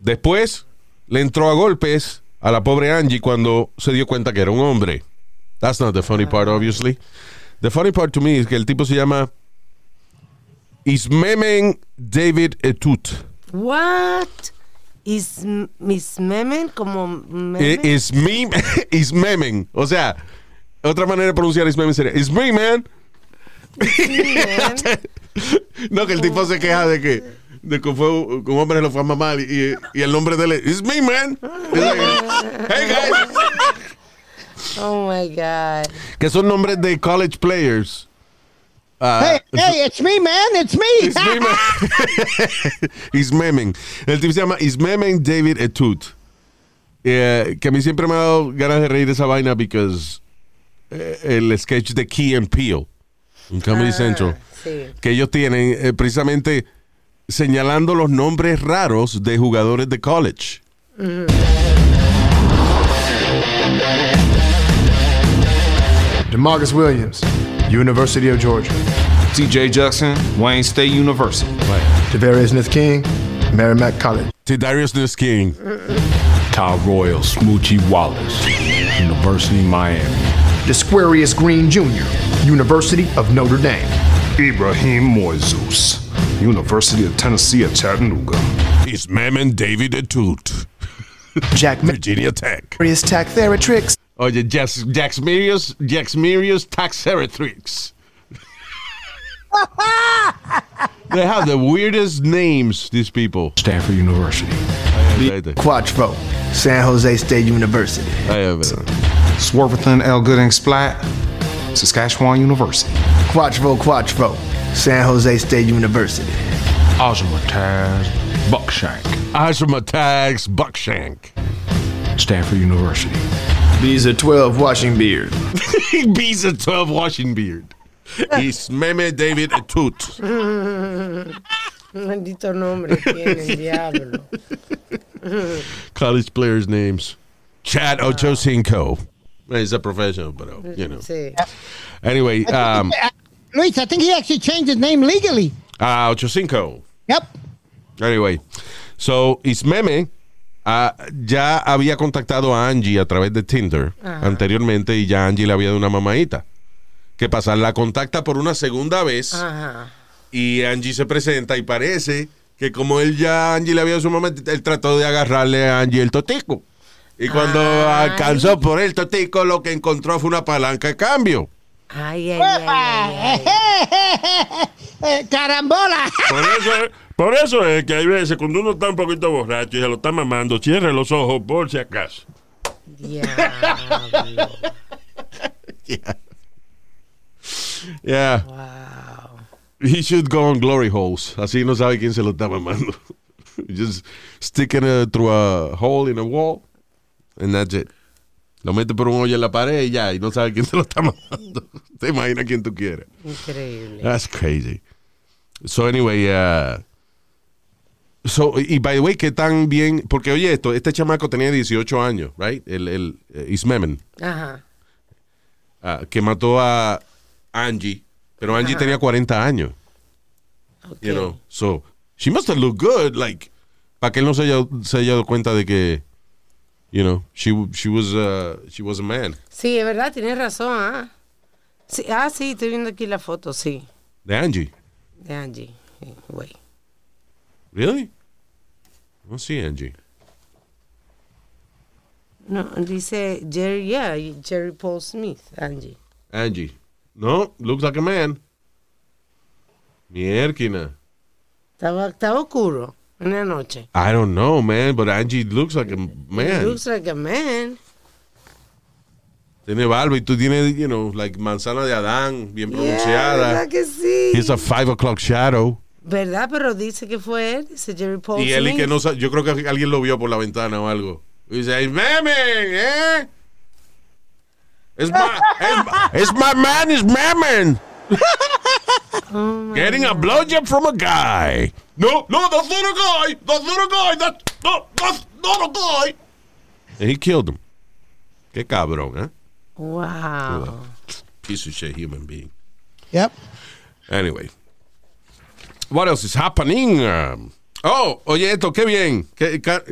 Después le entró a golpes a la pobre Angie cuando se dio cuenta que era un hombre. That's not the funny part, obviously. The funny part to me es que el tipo se llama Ismemen David Etut. What? Is Miss Memen como meme? Eh, Ismim, Ismemen. O sea, otra manera de pronunciar Ismemen sería Isme, man. Man. No, que el tipo se queja de que, de que fue un hombre lo fue a mamar y, y- el nombre de él es like, hey, guys. Oh my God. Que son nombres de college players. Ah, Hey, hey, it's me, man, it's me. It's me, man. Ismemen. El tipo se llama Ismemen David Etut. Eh, que a mí siempre me ha dado ganas de reír de esa vaina because eh, el sketch de Key and Peele en Comedy Ah, Central Sí. que ellos tienen eh, precisamente señalando los nombres raros de jugadores de college. Demarcus Williams, University of Georgia. TJ Jackson, Wayne State University. Tavarius Smith King, Merrimack College. T. Darius This King. Kyle Royal, Smoochie Wallace, University Miami. Desquarius Green Jr., University of Notre Dame. Ibrahim Moizus, University of Tennessee at Chattanooga. It's Mammon David Atoot. Jack Virginia Tech. Marius Taxtheratrix. Oye, Jax, Jax Mirius, Jax Mirius Taxeratrix. they have the weirdest names, these people. Stanford University. Quatro, San Jose State University. I have it. Swartherton L. Gooding Splat, Saskatchewan University. Quatro, Quatro, San Jose State University. Ozamataz, Buckshank, Ashramatags Buckshank. Stanford University. These are 12 washing beard. Bees a 12 washing beard. It's Meme David Atoot. Maldito nombre tiene el diablo. College players' names. Chad Ocho Ochocinco. He's a professional, but uh, you know. Sí. Anyway, um, Luis, I think he actually changed his name legally. uh, Ochocinco. Yep. Anyway, so Ismeme ah, ya había contactado a Angie a través de Tinder anteriormente y ya Angie le había dado una mamadita. ¿Qué pasa? La contacta por una segunda vez Ajá. y Angie se presenta y parece que como él ya Angie le había dado su mamá, él trató de agarrarle a Angie el totico. Y cuando Ay. alcanzó por el totico, lo que encontró fue una palanca de cambio. Ay, ay, ay, ay, ay. Eh, Carambola. Por eso, es- por eso es que hay veces cuando uno está un poquito borracho y se lo está mamando, cierre los ojos por si acaso. Diablo. Yeah. Wow. He should go on glory holes. Así no sabe quién se lo está mamando. Just sticking it through a hole in a wall and that's it. Lo mete por un hoyo en la pared y ya, y no sabe quién se lo está mamando. Te imaginas quién tú quieres. Increíble. That's crazy. So anyway, uh, so, y by the way, que tan bien, porque oye esto, este chamaco tenía 18 años, right? El, el eh, Ismemen, Ajá. ah, que mató a Angie, pero Angie tenía 40 años. Ok. you know. So she must have looked good, like, para que él no se haya, se haya dado cuenta de que, you know, she she was uh, she was a man. Sí, es verdad, tienes razón. Ah. Sí, ah, sí, estoy viendo aquí la foto, sí, De Angie, de Angie. Sí, Really? No see Angie. No, dice Jerry, yeah, Jerry Paul Smith, Angie. Angie, no, looks like a man. Mierquina. Estaba, estaba oscuro en la noche. I don't know, man, but Angie looks like a He man. looks like a man. Tiene barba y tú tienes, you know, like manzana de Adán, bien Yeah, pronunciada. ¿verdad que sí? He's a five o'clock shadow. ¿Verdad? Pero dice que fue él, dice Jerry Paul Y él y que no yo creo que alguien lo vio por la ventana o algo. Y dice, "Hey, meme, eh? It's my, it's, it's my man, is mammon. Oh, Getting a blowjob from a guy. No, no, that's not a guy. That's not a guy. That's, no, that's not a guy. And he killed him. Qué cabrón, ¿eh? Wow. Piece of shit human being. Yep. Anyway. What else is happening? Oh, oye esto, qué bien. Que, Ca-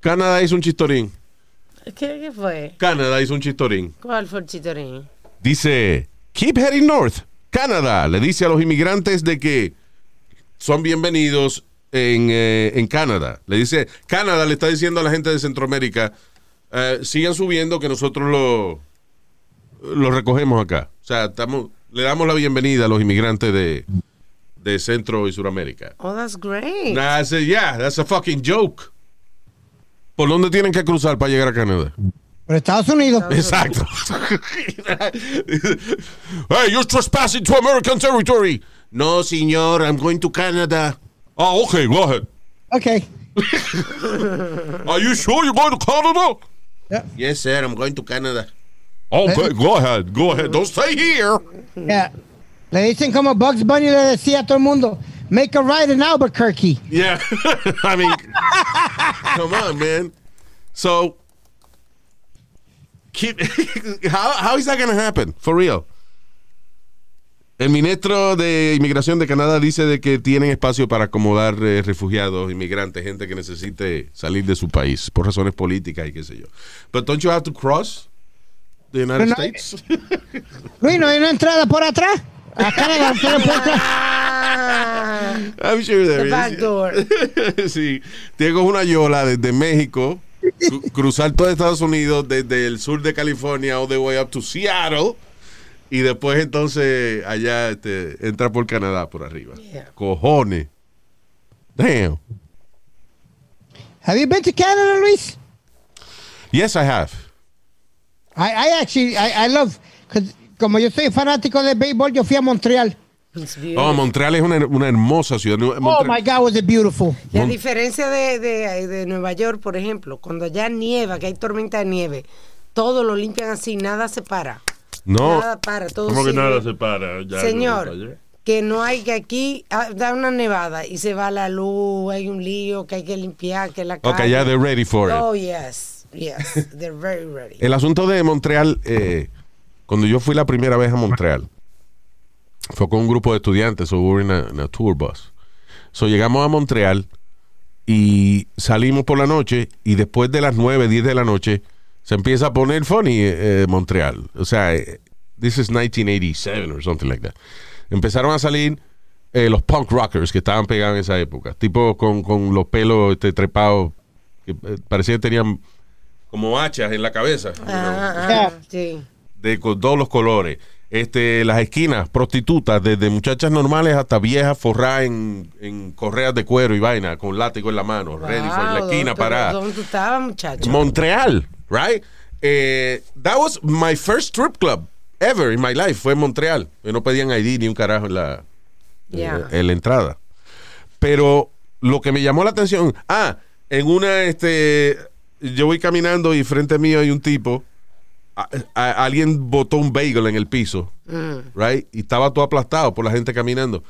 Canadá hizo un chistorín. ¿Qué, ¿Qué fue? Canadá hizo un chistorín. ¿Cuál fue el chitorín? Dice, keep heading north. Canadá le dice a los inmigrantes de que son bienvenidos en, eh, en Canadá. Le dice, Canadá le está diciendo a la gente de Centroamérica, eh, sigan subiendo que nosotros lo, lo recogemos acá. O sea, estamos, le damos la bienvenida a los inmigrantes de, de Centro y Suramérica. Oh, that's great. Nah, I said, yeah, that's a fucking joke. ¿Por dónde tienen que cruzar para llegar a Canadá? Por Estados Unidos. Exacto. hey, you're trespassing to American territory. No, señor, I'm going to Canada. Oh, okay, go ahead. Okay. Are you sure you're going to Canada? Yeah. Yes, sir, I'm going to Canada. Okay, go ahead, go ahead. Don't stay here. Yeah. Le dicen como Bugs Bunny le decía a todo el mundo, make a right in Albuquerque. Yeah, I mean, come on, man. So, keep- how, how is that going to happen? For real. El ministro de Inmigración de Canadá dice de que tienen espacio para acomodar eh, refugiados, inmigrantes, gente que necesite salir de su país por razones políticas y qué sé yo. But don't you have to cross the United Pero no- States? Luis, ¿no hay una entrada por atrás? A Canadá, usted no puede entrar. Ah, I'm sure there the is. back door. sí, tengo una yola desde México, cru- cruzar todo Estados Unidos, desde el sur de California all the way up to Seattle, y después entonces allá este, entra por Canadá por arriba. Yeah. Cojones. Damn. Have you been to Canada, Luis? Yes, I have. I, I actually, I, I love, 'cause como yo soy fanático de béisbol, yo fui a Montreal. Oh. Montreal es una, una hermosa ciudad. Oh my God, was it beautiful. Y a Mon- diferencia de, de, de Nueva York, por ejemplo, cuando allá nieva, que hay tormenta de nieve, todo lo limpian así, nada se para. no, Nada para, todo Como que nada se para. Ya, Señor, no, que no hay que aquí ah, da una nevada y se va la luz, hay un lío que hay que limpiar, que la ok, calle. ya they're ready for it. Oh, yes, yes, they're very ready. El asunto de Montreal, eh, cuando yo fui la primera vez a Montreal, fue con un grupo de estudiantes, so we were in a, in a tour bus. So llegamos a Montreal y salimos por la noche y después de las 9, 10 de la noche se empieza a poner funny eh, Montreal. O sea, eh, this is 1987 or something like that. Empezaron a salir eh, los punk rockers que estaban pegados en esa época, tipo con, con los pelos este, trepados que eh, parecía que tenían como hachas en la cabeza. you know Ah, ah, Yeah. sí. De todos los colores. Este, las esquinas, prostitutas, desde muchachas normales hasta viejas forradas en, en correas de cuero y vaina, con látigo en la mano, ready for la esquina ¿dónde- parada. ¿Dónde tú estabas, muchacho? Montreal, right? Eh, that was my first strip club ever in my life, fue en Montreal. No pedían ID ni un carajo en la, Yeah. eh, en la entrada. Pero lo que me llamó la atención, ah, en una, este, yo voy caminando y frente a mí hay un tipo, a- a- alguien botó un bagel en el piso, right? Y estaba todo aplastado por la gente caminando.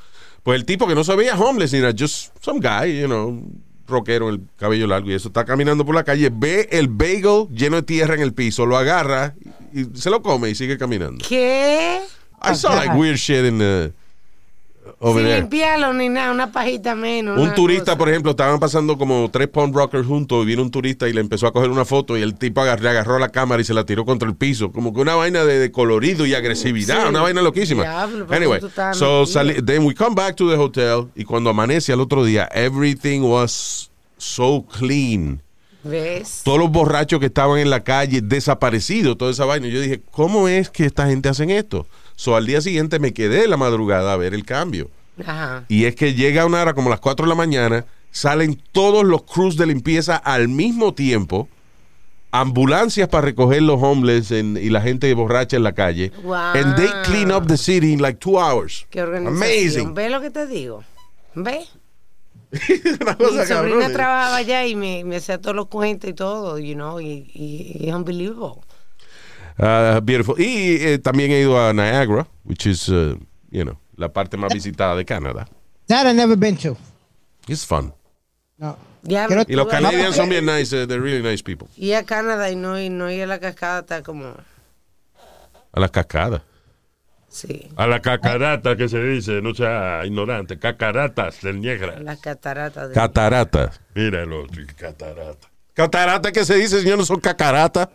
Pues el tipo que no se veía homeless, nada, just some guy, you know, rockero, el cabello largo y eso, está caminando por la calle, ve el bagel lleno de tierra en el piso, lo agarra y, y se lo come y sigue caminando. ¿Qué? I saw like weird shit in the, over Sin there. limpiarlo ni nada, una pajita menos. Un turista, cosa. por ejemplo, estaban pasando como tres punk rockers juntos y vino un turista y le empezó a coger una foto y el tipo agar- le agarró la cámara y se la tiró contra el piso. Como que una vaina de, de colorido y agresividad, Sí. una vaina loquísima. Diablo, ¿por qué anyway, so sali- then we come back to the hotel y cuando amanece al otro día, everything was so clean. ¿Ves? Todos los borrachos que estaban en la calle desaparecidos, toda esa vaina. Yo dije, ¿cómo es que esta gente hacen esto? So al día siguiente me quedé la madrugada a ver el cambio. Ajá. Y es que llega una hora como las 4 de la mañana, salen todos los crews de limpieza al mismo tiempo, ambulancias para recoger los homeless en- y la gente borracha en la calle. Wow. And they clean up the city in like two hours. Qué. Amazing. ¿Ves lo que te digo? ¿Ves? Una Mi cosa sobrina trabajaba allá y me, me hacía todos los cuentos y todo, you know, y, y, y es unbelievable. Ah, beautiful. Y eh, también he ido a Niagara, which is, uh, you know, la parte más visitada de Canadá. That I've never been to. It's fun. No. Ya, Y los canadienses son bien nice, eh, they're really nice people. Y a Canadá y no, y no ir a la cascada está como, A las cascadas. sí, A la cacarata que se dice, no sea ignorante, cacaratas del Niagara. las cataratas. De... Cataratas. Mira el otro, catarata. Catarata que se dice, señor, no son cacaratas.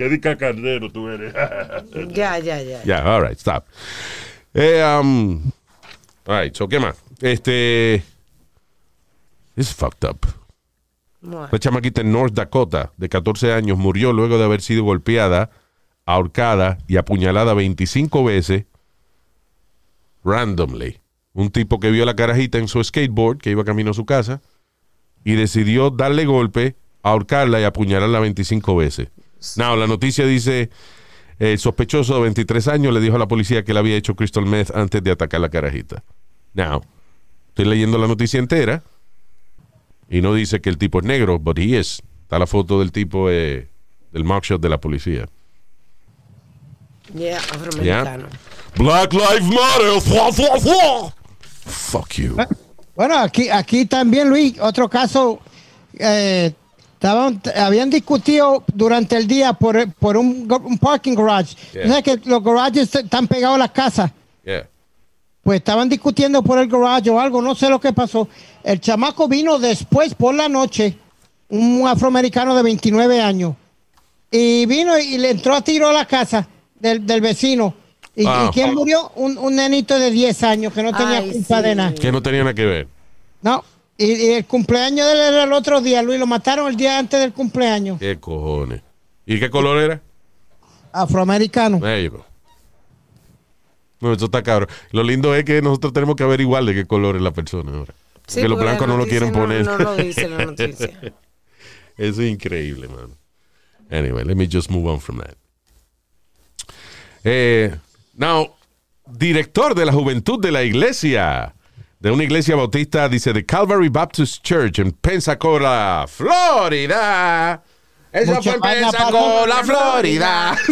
¿Qué di cacardero tú eres? ya, ya, ya. Ya, all right, stop. Eh, um, all right, so, ¿qué más? Este. It's fucked up. Bueno, La chamaquita en North Dakota, de 14 años, murió luego de haber sido golpeada, ahorcada y apuñalada 25 veces randomly. Un tipo que vio a la carajita en su skateboard, que iba camino a su casa, y decidió darle golpe, ahorcarla y apuñalarla 25 veces. Now, la noticia dice, el sospechoso de 23 años le dijo a la policía que le había hecho crystal meth antes de atacar la carajita. Now, estoy leyendo la noticia entera y no dice que el tipo es negro, but he is. Está la foto del tipo eh, del mugshot de la policía. yeah, afroamericano. Black Lives Matter. Fua, fua, fua. Fuck you. Bueno, aquí, aquí también, Luis, otro caso. eh, estaban, habían discutido durante el día por, por un, un parking garage. Yeah. Sabes que los garages están pegados a las casas. Yeah. Pues estaban discutiendo por el garage o algo, no sé lo que pasó. El chamaco vino después por la noche, un afroamericano de 29 años, y vino y le entró a tiro a la casa del, del vecino. ¿Y, Wow. y quién murió? Un, un nenito de 10 años que no tenía Ay, culpa sí. de nada. Que no tenía nada que ver. No. Y, y el cumpleaños de él era el otro día, Luis. Lo mataron el día antes del cumpleaños. ¿Qué cojones? ¿Y qué color era? Afroamericano. No, eso está cabrón. Lo lindo es que nosotros tenemos que averiguar de qué color es la persona ahora. Sí, Porque los blancos no lo quieren no- poner. no lo dice la noticia. Eso es increíble, man. Anyway, let me just move on from that. Eh, now, director de la juventud de la iglesia, de una iglesia bautista, dice, de Calvary Baptist Church en Pensacola, Florida. Eso fue en Pensacola. Florida.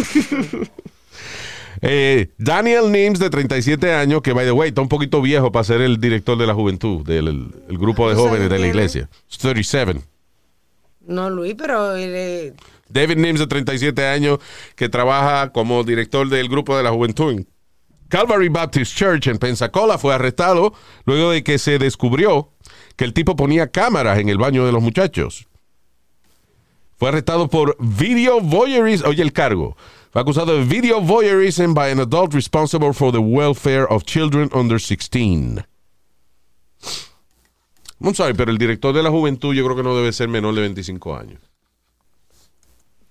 Eh, Daniel Nims, de 37 años, que by the way, está un poquito viejo para ser el director de la juventud, del el- el grupo de ¿Cuántos jóvenes de la iglesia. 37. No, Luis, pero es- David Nims, de 37 años, que trabaja como director del grupo de la juventud en Calvary Baptist Church en Pensacola, fue arrestado luego de que se descubrió que el tipo ponía cámaras en el baño de los muchachos. Fue arrestado por video voyeurism. Oye, el cargo. Fue acusado de video voyeurism by an adult responsible for the welfare of children under 16. I'm sorry, pero el director de la juventud yo creo que no debe ser menor de 25 años.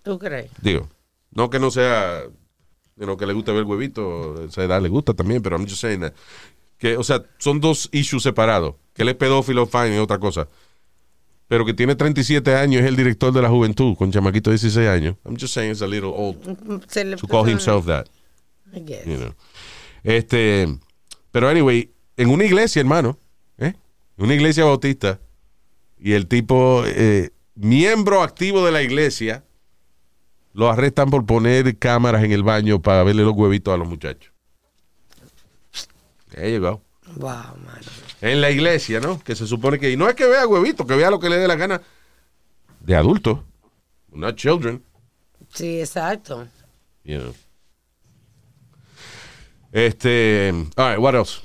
¿Tú crees? Digo, no que no sea, you know, que le guste ver huevito, esa edad le gusta también, pero I'm just saying that, que, o sea, son dos issues separados. Que él es pedófilo, fine, es otra cosa. Pero que tiene 37 años, es el director de la juventud, con chamaquito de 16 años. I'm just saying it's a little old le to call himself that, I guess. you know. Este, pero anyway, en una iglesia, hermano, ¿eh? Una iglesia bautista, y el tipo, eh, miembro activo de la iglesia, lo arrestan por poner cámaras en el baño para verle los huevitos a los muchachos. There you go. Wow, mano. En la iglesia, ¿no? Que se supone que, y no es que vea huevitos, que vea lo que le dé la gana de adultos, not children, Sí, exacto. you know. Este, all right, what else?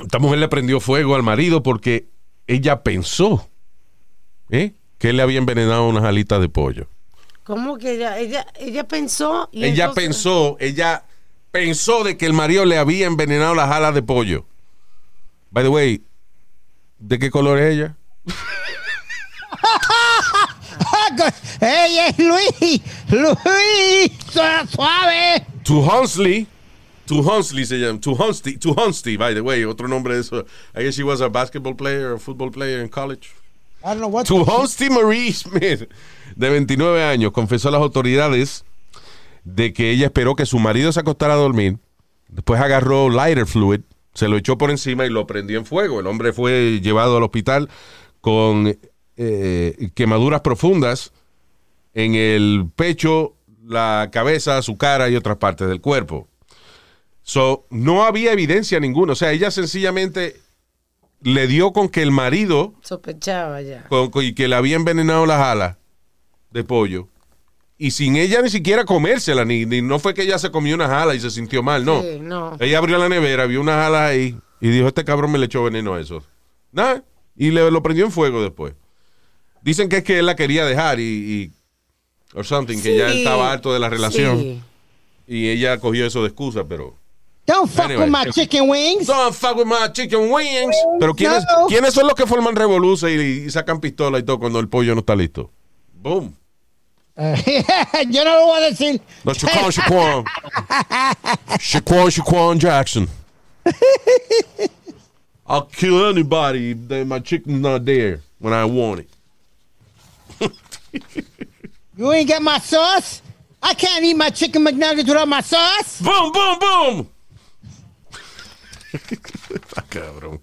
Esta mujer le prendió fuego al marido porque ella pensó, ¿eh? Que él le había envenenado unas alitas de pollo. ¿Cómo que ella, ella, ella pensó? Y ella entonces- pensó, ella pensó de que el marido le había envenenado las alas de pollo. By the way, ¿de qué color es ella? ¡Ey, es Luis! ¡Luis! Su- ¡Suave! To Hunsley. To Hunsley se llama. To Hunsley. To Hunsley, by the way. Otro nombre de eso. I guess she was a basketball player or football player in college. I don't know what To Hunsley Marie Smith, de 29 años, confesó a las autoridades de que ella esperó que su marido se acostara a dormir. Después agarró lighter fluid, se lo echó por encima y lo prendió en fuego. El hombre fue llevado al hospital con eh, quemaduras profundas en el pecho, la cabeza, su cara y otras partes del cuerpo. So, no había evidencia ninguna. O sea, ella sencillamente le dio con que el marido Sospechaba ya. con- con- y que le había envenenado las alas de pollo. Y sin ella ni siquiera comérsela, ni, ni no fue que ella se comió unas alas y se sintió mal, no. Sí, no. Ella abrió la nevera, vio unas alas ahí y dijo, este cabrón me le echó veneno a eso. Nada, y le lo prendió en fuego después. Dicen que es que él la quería dejar y, y or something, que ya estaba harto de la relación sí. y ella cogió eso de excusa, pero... Don't fuck Anyway. with my chicken wings. Don't fuck with my chicken wings. Pero ¿quiénes, No. ¿quiénes son los que forman revolución y, y sacan pistola y todo cuando el pollo no está listo? Boom. Yo no lo voy a decir. No, Shaquan, Shaquan. Shaquan, Shaquan Jackson. I'll kill anybody if they- my chicken's not there when I want it. You ain't get my sauce? I can't eat my chicken McNuggets without my sauce. Boom, boom, boom. Está cabrón.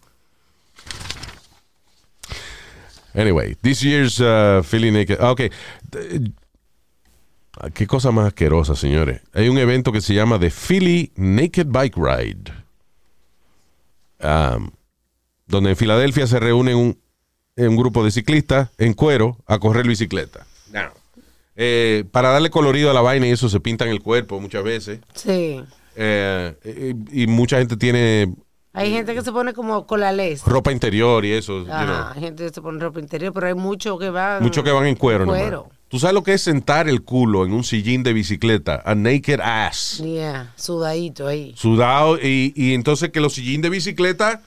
Anyway, this year's uh, Philly Naked. ah, Ok. Ah, Qué cosa más asquerosa, señores. Hay un evento que se llama The Philly Naked Bike Ride. Um, donde en Filadelfia se reúnen un un grupo de ciclistas en cuero a correr bicicleta. Now, eh, para darle colorido a la vaina y eso se pintan el cuerpo muchas veces. Sí. Eh, y, y mucha gente tiene Hay gente que se pone como con la les. ropa interior y eso. you Ajá, know. hay gente que se pone ropa interior, pero hay muchos que van. Muchos que van en cuero, nomás. Cuero. ¿Tú sabes lo que es sentar el culo en un sillín de bicicleta? A naked ass. Yeah, sudadito ahí. Sudado. Y, y entonces que los sillín de bicicleta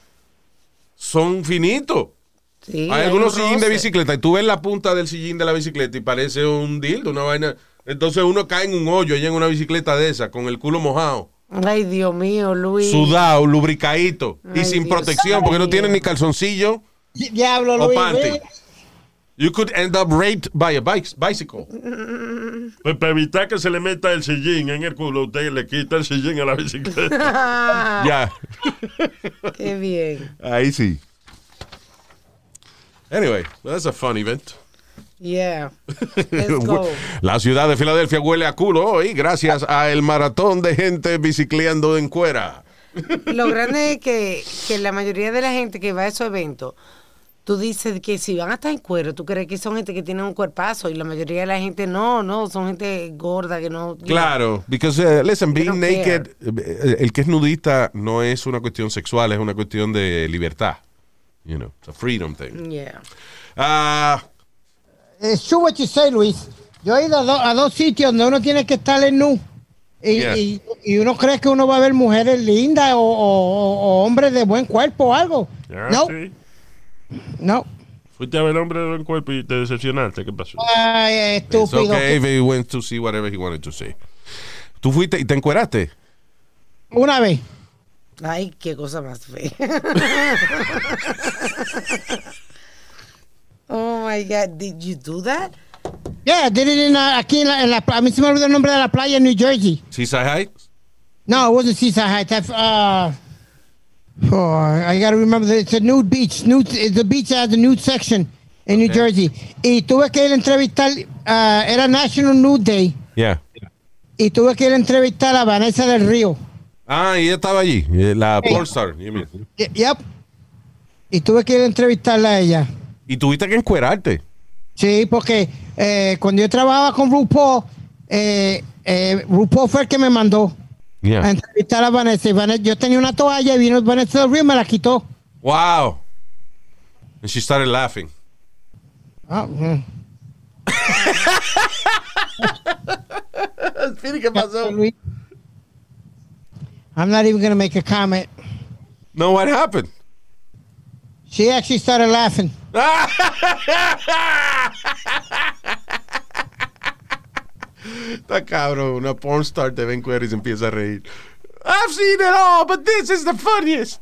son finitos. Sí, Hay algunos un sillín de bicicleta y tú ves la punta del sillín de la bicicleta y parece un dildo, una vaina. Entonces uno cae en un hoyo allá en una bicicleta de esa, con el culo mojado, Ay, Dios mío, Luis. sudado, lubricadito y sin Dios protección porque no tiene ni calzoncillo Diablo, o Luis. panty. ¿ves? You could end up raped by a bike, bicycle. Pues para evitar que se le meta el sillín en el culo, usted le quita el sillín a la bicicleta. Ya, Qué bien. ahí sí. Anyway, well, that's a fun event. Yeah. Let's go. La ciudad de Filadelfia huele a culo hoy gracias a el maratón de gente bicicleando en cuera. Lo grande es que, que la mayoría de la gente que va a esos eventos, tú dices que si van a estar en cuero, tú crees que son gente que tiene un cuerpazo y la mayoría de la gente no, no, son gente gorda que no. Claro, because uh, listen, being naked, eh, el que es nudista no es una cuestión sexual, es una cuestión de libertad. You know, it's a freedom thing. Yeah. Ah, true what you say, Luis. Yo he ido a, do- a dos sitios donde uno tiene que estar en nu. Y, Yeah. y- y uno cree que uno va a ver mujeres lindas o, o- o hombres de buen cuerpo o algo. Ya, no, sí. no. Fuiste a ver hombre de buen cuerpo y te decepcionaste. ¿Qué pasó? Ay, it's estúpido. okay if he went to see whatever he wanted to see. ¿Tú fuiste y te encueraste? Una vez. Ay, qué cosa más fea. oh my God, did you do that? Yeah, did it in, uh, aquí en la, en la A mí se me olvidó el nombre de la playa en New Jersey. Seaside Heights? No, it wasn't Seaside Heights. I've, Uh, oh, I gotta remember that it's a nude beach. Nude, it's a beach that has a nude section in New Jersey. Y tuve que ir a entrevistar, uh, era National Nude Day. Yeah. Y tuve que ir a entrevistar a Vanessa del Río. Ah, y ella estaba allí, eh, la pornstar. you mean. Y- Yep. Y tuve que ir a entrevistarla a ella. Y tuviste que encuerarte. Sí, porque eh, cuando yo trabajaba con RuPaul, eh, eh, RuPaul fue el que me mandó a Yeah. entrevistar a Vanessa. Y Vanessa- Yo tenía una toalla y vino Vanessa del Río y me la quitó. Wow. And she started laughing. Ah, mm. ¿qué pasó? Luis. I'm not even going to make a comment. No, what happened? She actually started laughing. Está cabrón, una pornstar te ven cuero y se empieza a reír. I've seen it all, but this is the funniest.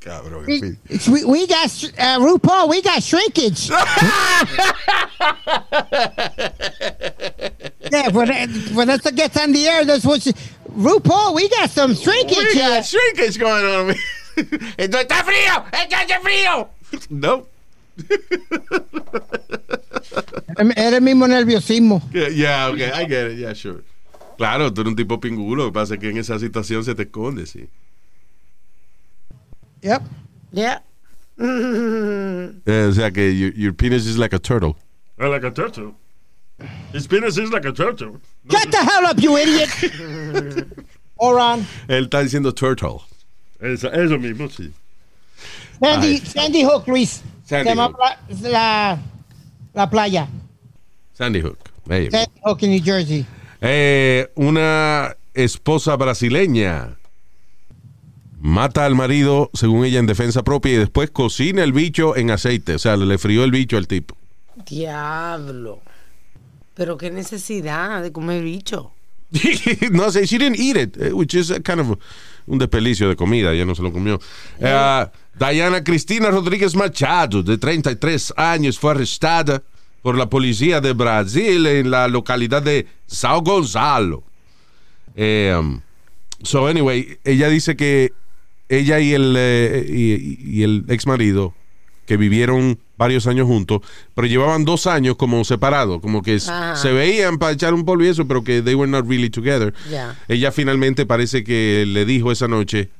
Cabrón. It's- We, we got, uh, RuPaul, we got shrinkage. yeah, when, Vanessa gets on the air, that's what she, RuPaul, we got some shrinkage We got shrinkage going on. ¡Esto está frío! ¡Esto hace frío! no. Era el mismo nerviosismo. Yeah, yeah, okay, I get it, yeah, sure. Claro, tú eres un tipo pingulo, lo que pasa es que en esa situación se te esconde, sí. Yep. Yeah. Eh, o sea que your, your penis is like a turtle. Ah, like a turtle. His penis is like a turtle. Shut the hell up, you idiot. Oran. Él está diciendo turtle. Eso, eso mismo, sí. Sandy, Ay. Sandy Hook, Luis. Sandy Se llama Hook. la, la playa. Sandy Hook. Sandy Hook in New Jersey. Eh, una esposa brasileña mata al marido, según ella, en defensa propia y después cocina el bicho en aceite. O sea, le frió el bicho al tipo. Diablo. Pero qué necesidad de comer bicho. no sé, she didn't eat it, eh, which is a kind of un desperdicio de comida, ya no se lo comió. Eh, Diana Cristina Rodríguez Machado, de 33 años, fue arrestada por la policía de Brasil en la localidad de Sao Gonzalo. Eh, um, so, anyway, ella dice que ella y el, eh, y, y el ex marido, que vivieron varios años juntos, pero llevaban dos años como separados, como que Ajá. se veían para echar un polvo y eso, pero que they were not really together. Ya. Ella finalmente parece que le dijo esa noche,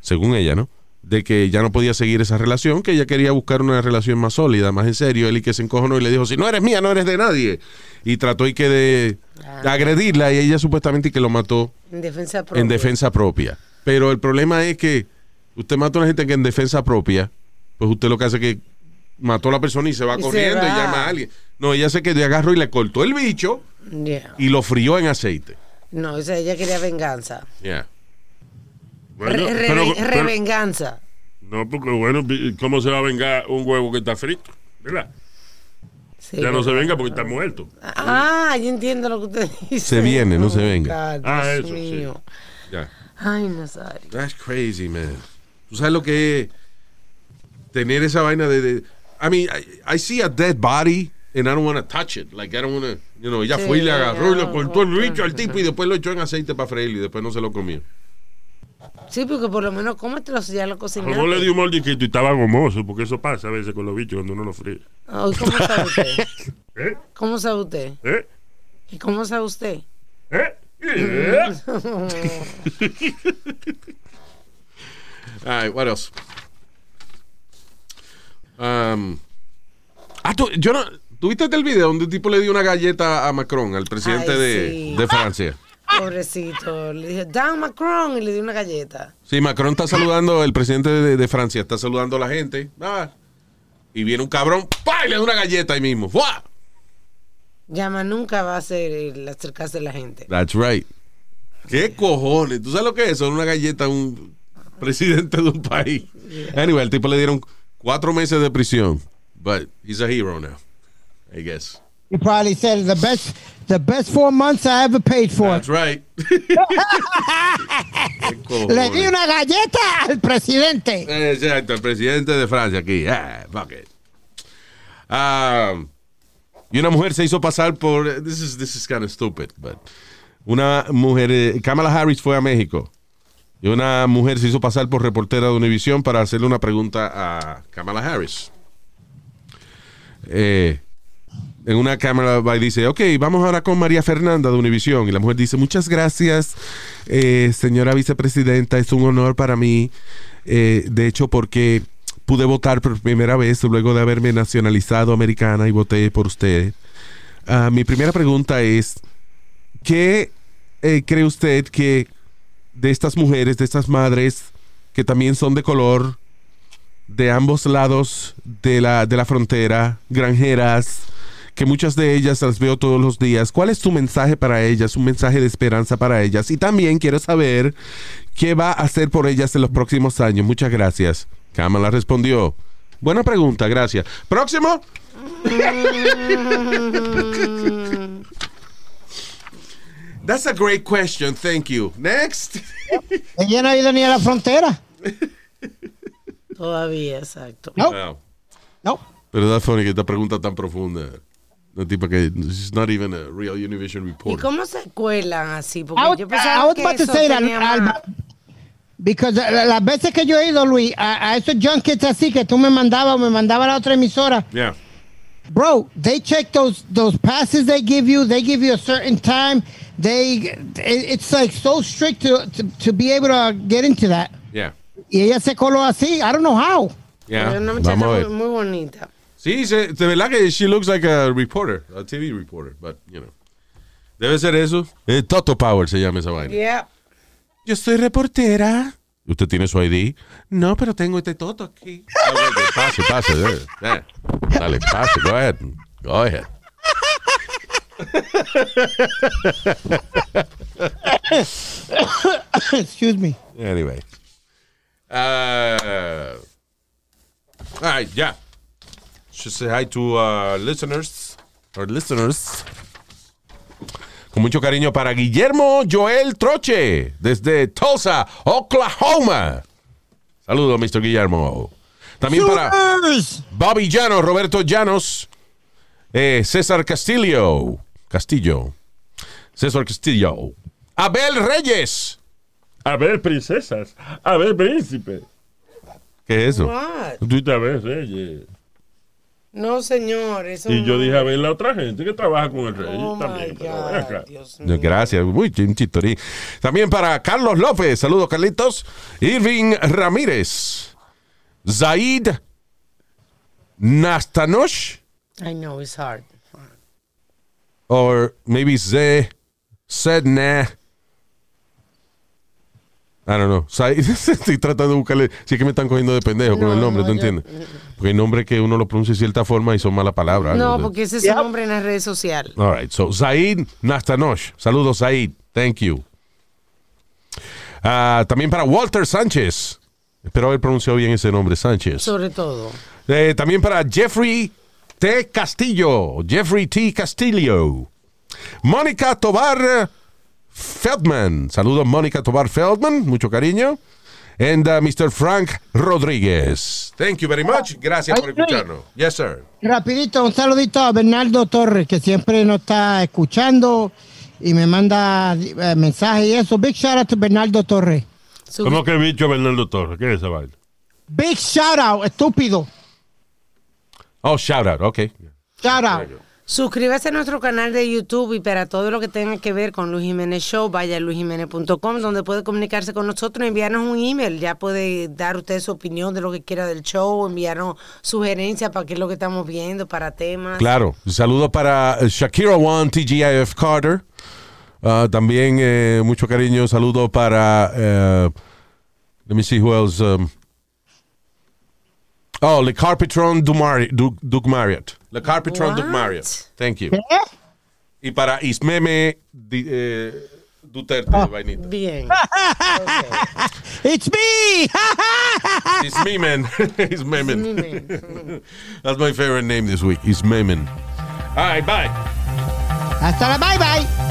según ella, ¿no? de que ya no podía seguir esa relación, que ella quería buscar una relación más sólida, más en serio. Él y que se encojonó y le dijo, si no eres mía, no eres de nadie. Y trató y que de, de agredirla y ella supuestamente que lo mató En defensa propia. en defensa propia. Pero el problema es que usted mata a una gente que en defensa propia, pues usted lo que hace es que mató a la persona y se va Y se corriendo y llama a alguien. No, ella se quedó agarró y le cortó el bicho Yeah. y lo frió en aceite. No, o sea, ella quería venganza. Yeah. Bueno, Re- re- pero- revenganza. no, porque bueno, ¿cómo se va a vengar un huevo que está frito? ¿Verdad? Sí, ya no se venga porque está muerto. Ah, yo entiendo lo que usted dice. Se viene, no se Oh, venga. God, Ah, Dios eso, sí. mío. Ya. Ay, Nazario. That's crazy, man. ¿Tú sabes lo que es tener esa vaina de... de- I mean, I, I see a dead body and I don't want to touch it. Like, I don't want to... You know, ella Sí, fue y le agarró y le cortó el bicho al tipo y después lo echó en aceite para freír y después no se lo comió. Sí, porque por lo menos cómetelo si ya lo cocinaste. Como le dio un mordisquito y estaba gomoso, porque eso pasa a veces con los bichos cuando uno los fríe. Ay, ¿Cómo sabe usted? ¿Eh? ¿Cómo sabe usted? ¿Eh? ¿Y cómo sabe usted? ¿Eh? ¿Eh? All right, what else? Um, ah, tú, yo no, ¿tuviste el video donde un tipo le dio una galleta a Macron, al presidente Ay, de, sí. de Francia? Pobrecito. Le dije, Dan Macron y le di una galleta. Sí, Macron está saludando, el presidente de, de Francia está saludando a la gente. Ah, y viene un cabrón, ¡pa! y le da una galleta ahí mismo. ¡Fua! Llama nunca va a ser el acercarse a la gente. That's right. ¿Qué cojones? ¿Tú sabes lo que es? Son una galleta a un presidente de un país. Anyway, al tipo le dieron cuatro meses de prisión. But he's a hero now, I guess. He probably said the best, the best four months I ever paid for. That's right. ¿Qué Le di una galleta al presidente. Exacto, el presidente de Francia aquí. Ah, fuck it. Um, y una mujer se hizo pasar por. This is, this is kind of stupid, but. Una mujer. eh, Kamala Harris fue a México. Y una mujer se hizo pasar por reportera de Univision para hacerle una pregunta a Kamala Harris. Eh, en una cámara dice, ok, vamos ahora con María Fernanda de Univision. Y la mujer dice, muchas gracias, eh, señora vicepresidenta, es un honor para mí. Eh, de hecho, porque pude votar por primera vez luego de haberme nacionalizado americana y voté por usted. Ah, mi primera pregunta es, ¿qué cree usted que de estas mujeres, de estas madres que también son de color, de ambos lados de la, de la frontera, granjeras, que muchas de ellas las veo todos los días. ¿Cuál es tu mensaje para ellas? Un mensaje de esperanza para ellas. Y también quiero saber qué va a hacer por ellas en los próximos años. Muchas gracias. Kamala respondió. Buena pregunta, gracias. Próximo. That's a great question. Thank you. Next. Ella no ha ido ni a la frontera. Todavía, exacto. No, Wow. no. Pero that's funny que esta pregunta tan profunda. No tipo que she's not even a real Univision ¿Y reporter. cómo se cuelan así? Porque I was, yo I pensaba was que about to eso say that, más- Alba. Because la- las veces que yo he ido, Luis, a, a esos junkets así que tú me mandabas o me mandaba a la otra emisora, Yeah. bro, they check those those passes they give you. They give you a certain time. They, it- it's like so strict to, to to be able to get into that. Yeah. Y ella se coló así. I don't know how. Yeah. Pero una muchacha Vamos a muy, ver. muy bonita. Sí, se- de verdad que she looks like a reporter, a TV reporter, but you know. Debe ser eso. Eh, Toto Power se llama esa vaina. Yeah. Yo soy reportera. ¿Usted tiene su ID? No, pero tengo este Toto aquí. Ah, pase, pase. eh. Dale, pase. Go ahead. Go ahead. Excuse me. Anyway. Uh, all right, yeah. Should say hi to uh, listeners. Our listeners. Con mucho cariño para Guillermo Joel Troche, desde Tulsa, Oklahoma. Saludos, Mr. Guillermo. También para. Bobby Llanos, Roberto Llanos, eh, César Castillo, Castillo, César Castillo, Abel Reyes. A ver, princesas. A ver, príncipe. ¿Qué es eso? What? Reyes. No, señor. Eso Y yo no. dije a ver la otra gente que trabaja con el rey Oh, también. God. Dios mío. Gracias, chistorín. También para Carlos López, saludos Carlitos. Irving Ramírez, Zaid Nastanosh, I know it's hard. Or maybe Ze Sedna. I don't know. Zaid, estoy tratando de buscarle. Si es que me están cogiendo de pendejo con el nombre, no, ¿tú yo- entiendes? Porque hay nombres que uno lo pronuncia de cierta forma y son malas palabras. No, porque ese es su nombre en las redes sociales. All right, so Zaid Nastanosh. Saludos, Zaid. Thank you. Ah, también para Walter Sánchez. Espero haber pronunciado bien ese nombre, Sánchez. Sobre todo. Eh, también para Jeffrey T. Castillo. Jeffrey T. Castillo. Mónica Tobar Feldman. Saludos, Mónica Tobar Feldman. Mucho cariño. And uh, Mr. Frank Rodríguez. Thank you very much. Gracias por Luis. escucharnos. Yes, sir. Rapidito, un saludito a Bernardo Torres, que siempre nos está escuchando y me manda eh, mensajes y eso. Big shout out to Bernardo Torres. ¿Cómo que bicho Bernardo Torres? ¿Qué es esa vaina? Big shout out, estúpido. Oh, shout out. Okay. Shout out. Suscríbase a nuestro canal de YouTube y para todo lo que tenga que ver con Luis Jiménez Show, vaya a luisjiménez.com donde puede comunicarse con nosotros, enviarnos un email. Ya puede dar usted su opinión de lo que quiera del show, enviarnos sugerencias para qué es lo que estamos viendo, para temas. Claro. Saludo para Shakira One, TGIF Carter. Ah, también eh, mucho cariño. Saludo para. eh, let me see who else. um, oh, Le Carpetron Dumari- Du- Duke Marriott. Le Carpetron Duke What? Marriott. Thank you. ¿Qué? Y para Ismeme Di- eh, Duterte, vainita. Bien. It's me. Ismemen. Ismemen. Ismemen. That's my favorite name this week. It's Ismemen. All right, bye. Hasta la bye bye.